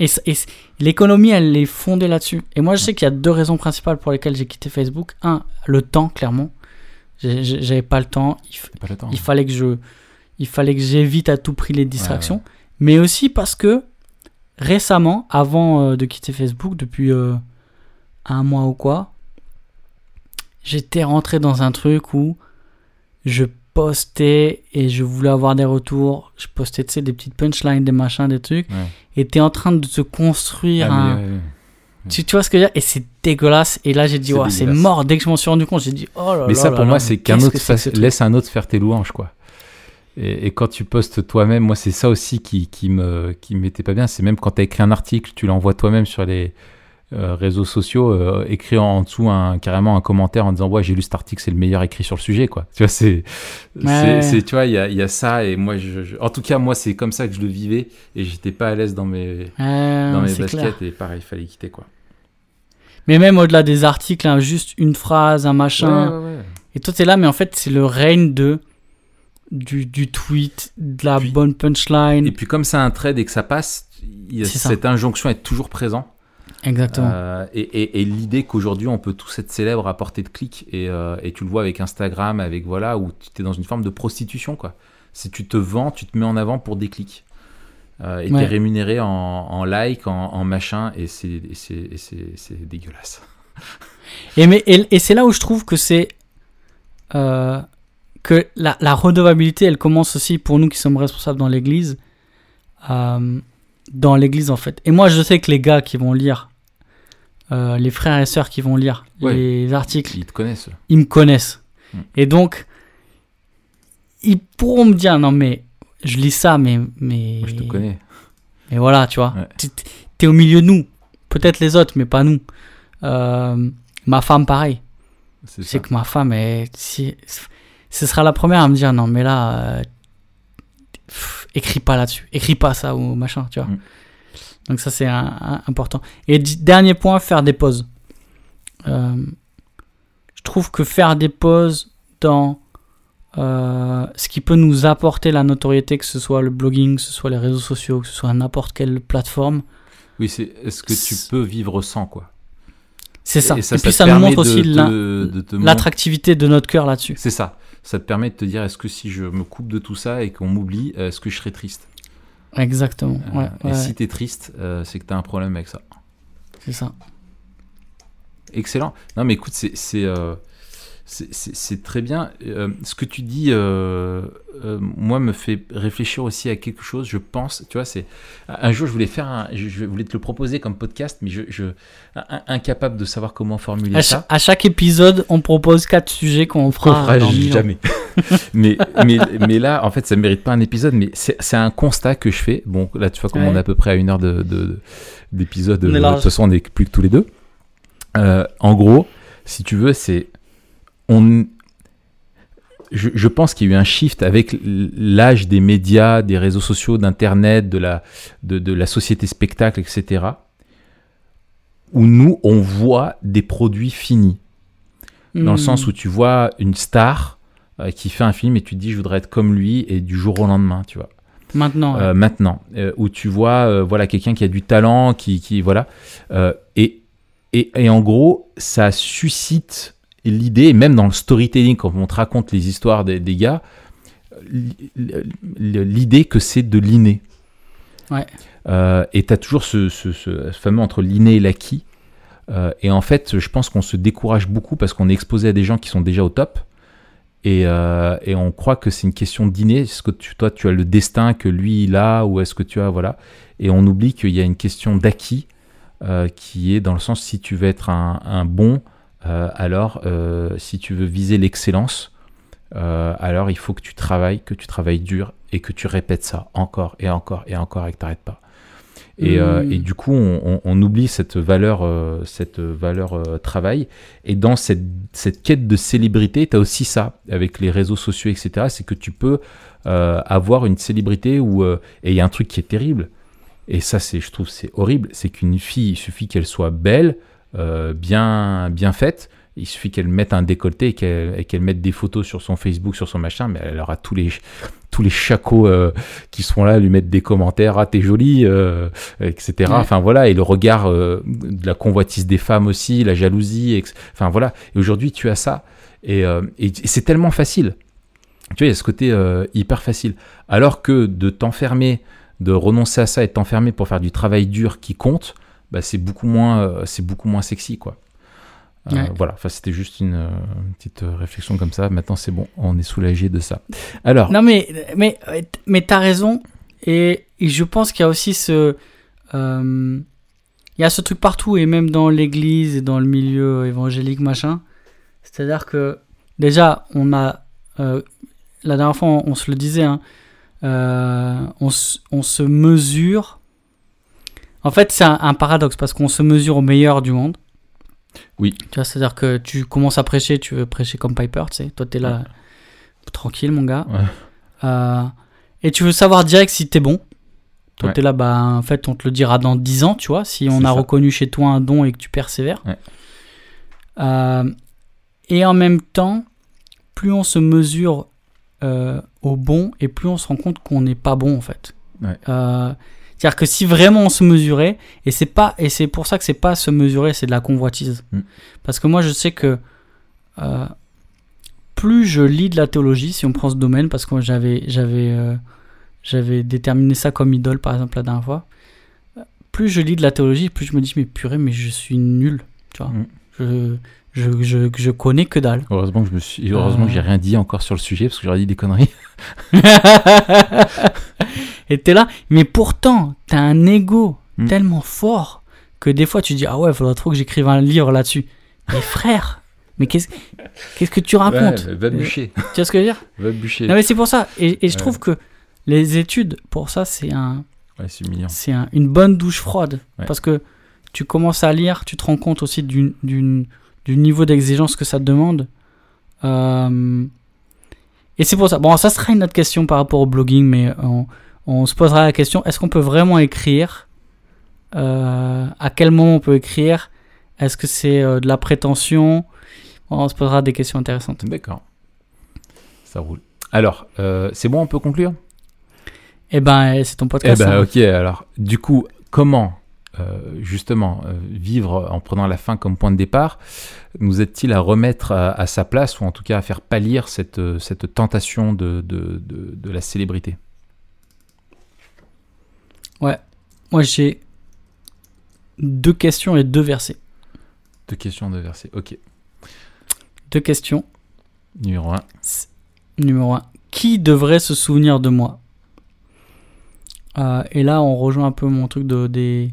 Et, l'économie, elle est fondée là-dessus. Et moi, je sais qu'il y a deux raisons principales pour lesquelles j'ai quitté Facebook. Un, le temps, clairement. J'avais pas le temps. Il, f- Pas le temps. il fallait que je, il fallait que j'évite à tout prix les distractions. Mais aussi parce que récemment, avant euh, de quitter Facebook, depuis euh, un mois ou quoi, j'étais rentré dans un truc où je postais et je voulais avoir des retours. Je postais, tu sais, des petites punchlines, des machins, des trucs. Ouais. Et t'es en train de te construire Ah, un. mais. Tu, tu vois ce que je veux dire? Et c'est dégueulasse. Et là, j'ai dit, C'est ouais, mort. Dès que je m'en suis rendu compte, j'ai dit, oh là Mais là ça, là pour là, moi, mais c'est qu'un autre que fasse- laisse un autre faire tes louanges, quoi. Et, et quand tu postes toi-même, moi, c'est ça aussi qui, qui me qui m'était pas bien. C'est même quand tu as écrit un article, tu l'envoies toi-même sur les euh, réseaux sociaux, euh, écrit en, en dessous un, carrément un commentaire en disant ouais j'ai lu cet article, c'est le meilleur écrit sur le sujet, quoi. Tu vois, c'est Ouais. c'est- c'est- tu vois, il y a, y a ça et moi, je, je- en tout cas, moi, c'est comme ça que je le vivais et j'étais pas à l'aise dans mes Euh, dans mes baskets clair. et pareil, il fallait quitter, quoi. Mais même au-delà des articles, hein, juste une phrase, un machin. Ouais, ouais, ouais. Et toi, t'es là, mais en fait, c'est le règne de du, du tweet, de la Puis- bonne punchline. Et puis comme c'est un trade et que ça passe, il y a C'est ça. cette injonction être toujours présent. Exactement. Euh, et et- et l'idée qu'aujourd'hui on peut tous être célèbre à portée de clic et, euh, et tu le vois avec Instagram, avec voilà, où tu es dans une forme de prostitution quoi. Si tu te vends, tu te mets en avant pour des clics. Euh, et Ouais. t'es rémunéré en, en like, en, en machin, et c'est dégueulasse. Et, mais, et, et c'est là où je trouve que c'est. euh, que la, la redevabilité, elle commence aussi pour nous qui sommes responsables dans l'église. euh, dans l'église, en fait. Et moi, je sais que les gars qui vont lire, euh, les frères et sœurs qui vont lire Ouais. les articles, Ils te connaissent. ils me connaissent. Mm. Et donc, ils pourront me dire non, mais je lis ça, mais. mais Moi, je te connais. Mais voilà, tu vois. Ouais. T'es- T'es au milieu de nous. Peut-être les autres, mais pas nous. Euh, ma femme, pareil. C'est que ma femme, si, ce sera la première à me dire non, mais là, euh, pff, écris pas là-dessus. Écris pas ça ou machin, tu vois. Mm. Donc, ça, c'est un- un- important. Et dernier point, faire des pauses. Euh, je trouve que faire des pauses dans euh, ce qui peut nous apporter la notoriété, que ce soit le blogging, que ce soit les réseaux sociaux, que ce soit n'importe quelle plateforme, Oui, c'est est-ce que tu peux vivre sans quoi? C'est ça. Et, ça, puis ça nous montre de aussi de l'attractivité de notre cœur là-dessus. C'est ça. Ça te permet de te dire est-ce que si je me coupe de tout ça et qu'on m'oublie, est-ce que je serai triste Exactement. Euh, Ouais, Et ouais, si tu es triste, euh, c'est que tu as un problème avec ça. c'est ça. Excellent. Non, mais écoute, c'est c'est euh, c'est- très bien. Euh, ce que tu dis, euh, euh, moi, me fait réfléchir aussi à quelque chose. Je pense, tu vois, c'est un jour, je voulais faire, un, je, voulais te le proposer comme podcast, mais je, je incapable de savoir comment formuler À, ça. à chaque épisode, on propose quatre sujets qu'on fera. ans. jamais. mais, mais, mais là, en fait, ça ne mérite pas un épisode, mais c'est un constat que je fais. Bon, là, tu vois, comme Ouais. on est à peu près à une heure d'épisode, de, de toute façon, on n'est plus que tous les deux. En gros, si tu veux, c'est. On, je, je pense qu'il y a eu un shift avec l'âge des médias, des réseaux sociaux, d'Internet, de la, de, de la société spectacle, etc. Où nous, on voit des produits finis dans le Hmm. sens où tu vois une star euh, qui fait un film et tu te dis je voudrais être comme lui et du jour au lendemain tu vois Maintenant, ouais. Euh, maintenant euh, où tu vois voilà quelqu'un qui a du talent qui, qui voilà et, et et en gros ça suscite l'idée même dans le storytelling quand on te raconte les histoires des, des gars l'idée que c'est de l'inné Ouais. Euh, et tu as toujours ce, ce- ce fameux entre l'inné et l'acquis euh, et en fait, je pense qu'on se décourage beaucoup parce qu'on est exposé à des gens qui sont déjà au top. Et, euh, et on croit que c'est une question d'inné. Est-ce que tu, toi, tu as le destin que lui, il a Ou est-ce que tu as. Voilà. Et on oublie qu'il y a une question d'acquis qui est dans le sens si tu veux être un, un bon, alors euh, si tu veux viser l'excellence, euh, alors il faut que tu travailles, que tu travailles dur et que tu répètes ça encore et encore et encore et que tu n'arrêtes pas. Et, euh, Mm. et du coup, on, on- on oublie cette valeur, euh, cette valeur euh, travail. Et dans cette, cette quête de célébrité, tu as aussi ça avec les réseaux sociaux, etc. C'est que tu peux euh, avoir une célébrité où. euh, et il y a un truc qui est terrible. Et ça, c'est, je trouve, c'est horrible. C'est qu'une fille, il suffit qu'elle soit belle, euh, bien, bien faite. Il suffit qu'elle mette un décolleté et qu'elle, et qu'elle mette des photos sur son Facebook, sur son machin, mais elle aura tous les, tous les chacos euh, qui seront là, lui mettre des commentaires, ah t'es jolie, euh, etc. Ouais. Enfin voilà, et le regard euh, de la convoitise des femmes aussi, la jalousie, enfin voilà. Et aujourd'hui, tu as ça, et, et c'est tellement facile. Tu vois, il y a ce côté hyper facile. Alors que de t'enfermer, de renoncer à ça et de t'enfermer pour faire du travail dur qui compte, bah, c'est beaucoup moins, euh, c'est beaucoup moins sexy, quoi. Euh. Voilà, enfin, c'était juste une, euh, une petite réflexion comme ça. Maintenant, c'est bon, on est soulagé de ça. Alors, Non, mais, mais, mais t'as raison. Et, et je pense qu'il y a aussi ce. euh, il y a ce truc partout, et même dans l'église et dans le milieu évangélique, machin. C'est-à-dire que, déjà, on a. euh, la dernière fois, on, on se le disait, hein, on se mesure. En fait, c'est un, un paradoxe parce qu'on se mesure au meilleur du monde. Oui. Tu vois, c'est-à-dire que tu commences à prêcher, tu veux prêcher comme Piper, tu sais. Toi, t'es là, tranquille, mon gars. Ouais. Euh, et tu veux savoir direct si t'es bon. Toi, Ouais. t'es là, bah, en fait, on te le dira dans 10 ans, tu vois, si on a ça. reconnu chez toi un don et que tu persévères. Euh, et en même temps, plus on se mesure euh, au bon et plus on se rend compte qu'on n'est pas bon, en fait. Ouais. Euh, c'est-à-dire que si vraiment on se mesurait, et c'est pas, et c'est pour ça que c'est pas se mesurer, c'est de la convoitise. Mm. Parce que moi, je sais que euh, plus je lis de la théologie, si on prend ce domaine, parce que j'avais, j'avais, euh, j'avais déterminé ça comme idole, par exemple, la dernière fois, euh, plus je lis de la théologie, plus je me dis, mais purée, mais je suis nul, tu vois. Mm. Je, je, je, je connais que dalle. heureusement que je me suis, heureusement que j'ai rien dit encore sur le sujet parce que j'aurais dit des conneries. et t'es là, mais pourtant, t'as un ego Mm. tellement fort que des fois tu dis, ah ouais, faudrait trop que j'écrive un livre là-dessus. Mais frère, mais qu'est-ce qu'est-ce que tu racontes Ouais, va bûcher, Tu vois ce que je veux dire? Va bûcher. Non mais c'est pour ça. Et, et je Ouais. trouve que les études, pour ça, c'est un, Ouais, c'est un- une bonne douche froide. Parce que tu commences à lire, tu te rends compte aussi d'une, d'une- du niveau d'exigence que ça te demande. Euh, et c'est pour ça. Bon, ça sera une autre question par rapport au blogging, mais on, on se posera la question est-ce qu'on peut vraiment écrire? Euh, À quel moment on peut écrire? Est-ce que c'est euh, de la prétention? On se posera des questions intéressantes. D'accord. Ça roule. Alors, euh, c'est bon, on peut conclure? Eh ben, c'est ton Eh podcast. ben, hein. ok. Alors, du coup, comment justement vivre en prenant la fin comme point de départ? Nous aide-t-il à remettre à, à sa place ou en tout cas à faire pâlir cette, cette tentation de, de, de, de la célébrité? Moi, j'ai deux questions et deux versets. Deux questions de verset. Ok. Deux questions. Numéro 1. Numéro 1. Qui devrait se souvenir de moi? Euh, Et là, on rejoint un peu mon truc de, des,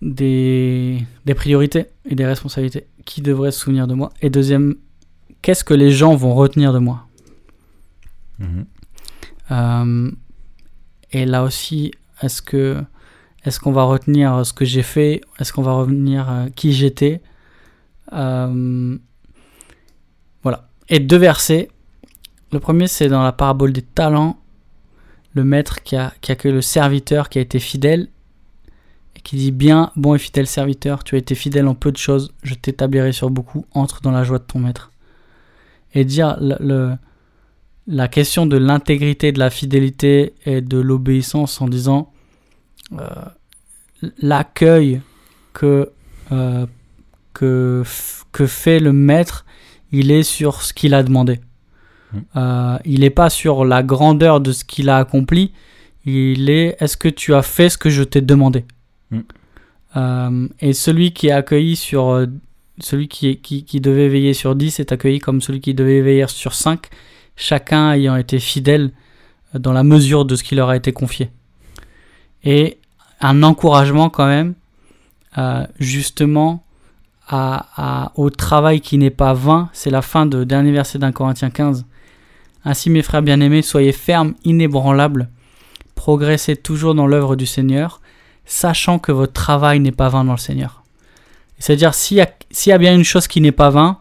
des, des priorités et des responsabilités. Qui devrait se souvenir de moi? Et deuxième, qu'est-ce que les gens vont retenir de moi? Euh, Et là aussi, est-ce que est-ce qu'on va retenir ce que j'ai fait? Est-ce qu'on va retenir euh, qui j'étais? Euh, Voilà. Et deux versets. Le premier, c'est dans la parabole des talents. Le maître qui, a, qui accueille le serviteur qui a été fidèle et qui dit bien, bon et fidèle serviteur, tu as été fidèle en peu de choses, je t'établirai sur beaucoup, entre dans la joie de ton maître. Et dire le, la question de l'intégrité, de la fidélité et de l'obéissance en disant euh, l'accueil que, euh, que, que fait le maître, il est sur ce qu'il a demandé. Mhm. Euh, il n'est pas sur la grandeur de ce qu'il a accompli, il est est-ce que tu as fait ce que je t'ai demandé? Euh, Et celui qui est accueilli sur. euh, celui qui, qui, qui devait veiller sur 10 est accueilli comme celui qui devait veiller sur 5, chacun ayant été fidèle euh, dans la mesure de ce qui leur a été confié. Et un encouragement quand même, euh, justement, à, à- au travail qui n'est pas vain. C'est la fin de dernier verset d'un Corinthiens 15. Ainsi, mes frères bien-aimés, soyez fermes, inébranlables, progressez toujours dans l'œuvre du Seigneur, sachant que votre travail n'est pas vain dans le Seigneur. C'est-à-dire, s'il y, a- s'il y a bien une chose qui n'est pas vain,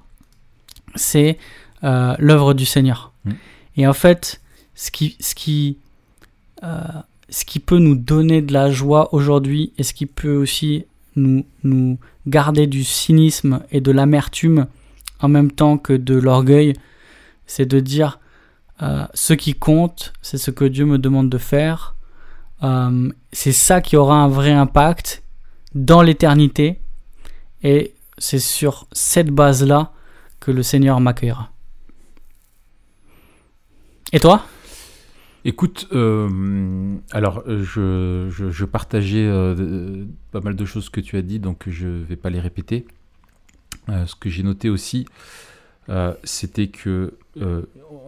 c'est euh, l'œuvre du Seigneur. Mm. Et en fait, ce qui, ce, qui, euh, ce qui peut nous donner de la joie aujourd'hui et ce qui peut aussi nous, nous garder du cynisme et de l'amertume en même temps que de l'orgueil, c'est de dire euh, ce qui compte, c'est ce que Dieu me demande de faire. Euh, c'est ça qui aura un vrai impact dans l'éternité. Et c'est sur cette base-là que le Seigneur m'accueillera. Et toi? Écoute, euh, alors euh, je, je, je partageais euh, pas mal de choses que tu as dit, donc je vais pas les répéter. Euh, ce que j'ai noté aussi, c'était que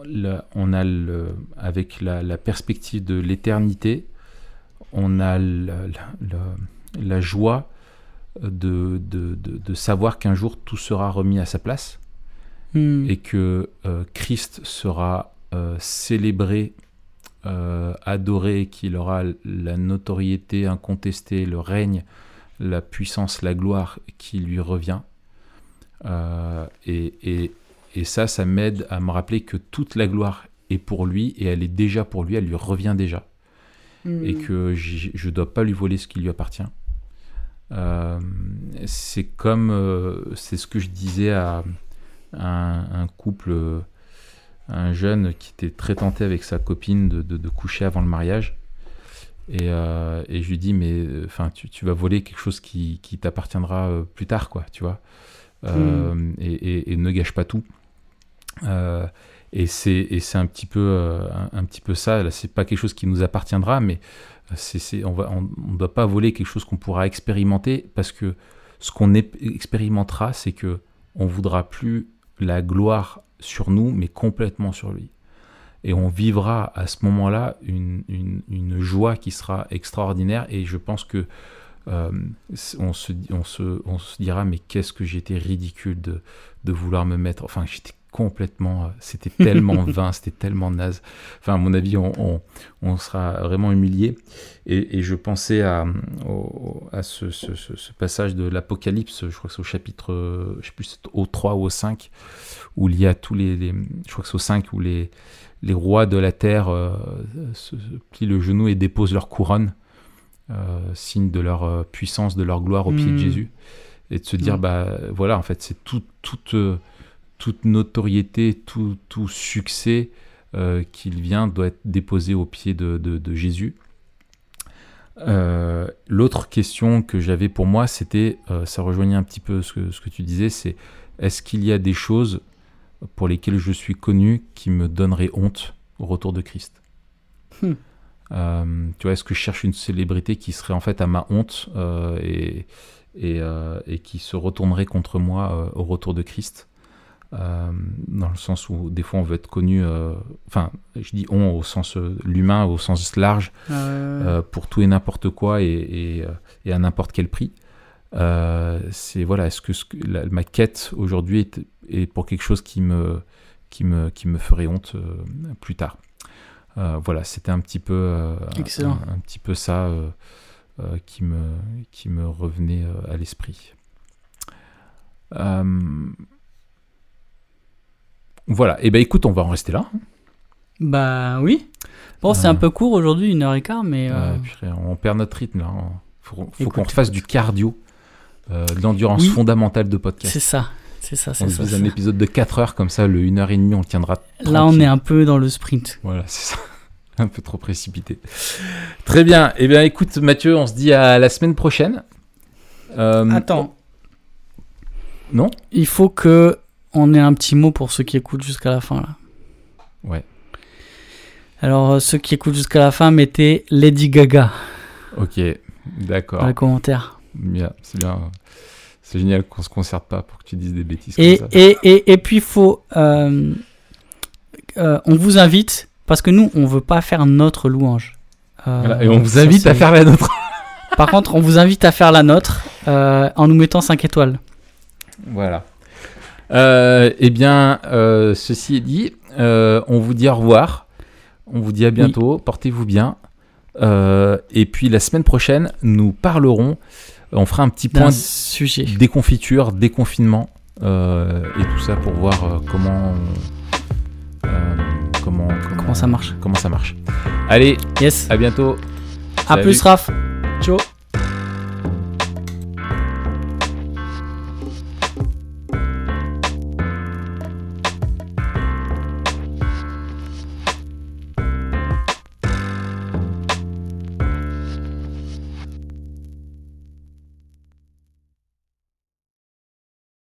là, on a le- avec la, la perspective de l'éternité, on a la, la- la- la joie de, de, de- de savoir qu'un jour tout sera remis à sa place Hmm. et que Christ sera célébré, euh, adoré, qu'il aura la notoriété incontestée, le règne, la puissance, la gloire qui lui revient. Euh, et, et- et ça, ça m'aide à me rappeler que toute la gloire est pour lui et elle est déjà pour lui, elle lui revient déjà et que j'y- je ne dois pas lui voler ce qui lui appartient. Euh, c'est comme, c'est ce que je disais à un, un couple, un jeune qui était très tenté avec sa copine de, de- de coucher avant le mariage. Et, euh, et je lui dis, mais enfin, tu, tu vas voler quelque chose qui, qui t'appartiendra euh, plus tard, quoi, tu vois. Euh, et, et- et ne gâche pas tout. Euh, et c'est un petit peu euh, un, un petit peu ça. Là, c'est pas quelque chose qui nous appartiendra, mais c'est on va on, on doit pas voler quelque chose qu'on pourra expérimenter parce que ce qu'on expérimentera, c'est que on voudra plus la gloire sur nous, mais complètement sur lui. Et on vivra à ce moment-là une, une, joie qui sera extraordinaire. Et je pense que euh, on, se, on, se, on se dira, mais qu'est-ce que j'étais ridicule de, de vouloir me mettre. Enfin, complètement. euh, C'était tellement vain, c'était tellement naze. Enfin, à mon avis, on, on, on sera vraiment humilié. Et, et je pensais à, au- à ce, ce- ce- ce passage de l'Apocalypse, je crois que c'est au chapitre, euh, je sais plus, au 3 ou au 5, où il y a tous les. les- je crois que c'est au 5 où les, les rois de la terre euh, se, se plient le genou et déposent leur couronne, euh, signe de leur puissance, de leur gloire au pied de Mm. Jésus. Et de se dire, Mm. bah voilà, en fait, c'est tout, toute, toute notoriété, tout, tout succès euh, qu'il vient doit être déposé au pied de, de- de Jésus. Euh, L'autre question que j'avais pour moi, c'était, euh, ça rejoignait un petit peu ce que, ce que tu disais, c'est est-ce qu'il y a des choses pour lesquelles je suis connu qui me donneraient honte au retour de Christ? Hmm. Tu vois, est-ce que je cherche une célébrité qui serait en fait à ma honte et, et, et qui se retournerait contre moi au retour de Christ? Euh, dans le sens où des fois on veut être connu, euh, enfin je dis on au sens euh, l'humain, au sens large, euh, pour tout et n'importe quoi et, et, et à n'importe quel prix. C'est voilà, est-ce que, ce que la- ma quête aujourd'hui est, est pour quelque chose qui me, qui me, qui me ferait honte plus tard. Voilà, c'était un petit peu, un- petit peu ça qui me, qui me revenait à l'esprit. Euh, voilà, et ben écoute, on va en rester là. Bah oui. Bon, c'est Euh. un peu court aujourd'hui, une heure et quart, mais. euh, Ouais, purée, on perd notre rythme là. hein. Faut, faut qu'on refasse du cardio, euh, de l'endurance Oui. fondamentale de podcast. c'est ça. C'est ça, On c'est se ça. fasse un épisode de 4 heures comme ça, le 1 heure et demie, on le tiendra. Là, on est un peu dans le sprint. Voilà, c'est ça. un peu trop précipité. Très bien. Eh bien, écoute, Mathieu, on se dit à la semaine prochaine. Euh, Attends. Non? Il faut que on ait un petit mot pour ceux qui écoutent jusqu'à la fin là. Ouais. Alors euh, ceux qui écoutent jusqu'à la fin mettez Lady Gaga Ok, d'accord. dans les commentaires. Bien, c'est bien. C'est génial qu'on se concerte pas pour que tu dises des bêtises Et, comme ça. et, et, et puis faut euh, euh, on vous invite parce que nous on veut pas faire notre louange. Euh, Voilà, et on vous ça, invite à faire la nôtre. Par contre on vous invite à faire la nôtre en nous mettant 5 étoiles. Voilà. Euh, eh bien, euh, ceci est dit, euh, on vous dit au revoir. On vous dit à bientôt. Portez-vous bien. Euh, et puis la semaine prochaine, nous parlerons, on fera un petit point sujet. déconfiture, déconfinement euh, et tout ça pour voir euh, comment, euh, comment, Comment ça marche Comment ça marche. Allez, Yes. à bientôt. À Salut. plus, Raph. Ciao.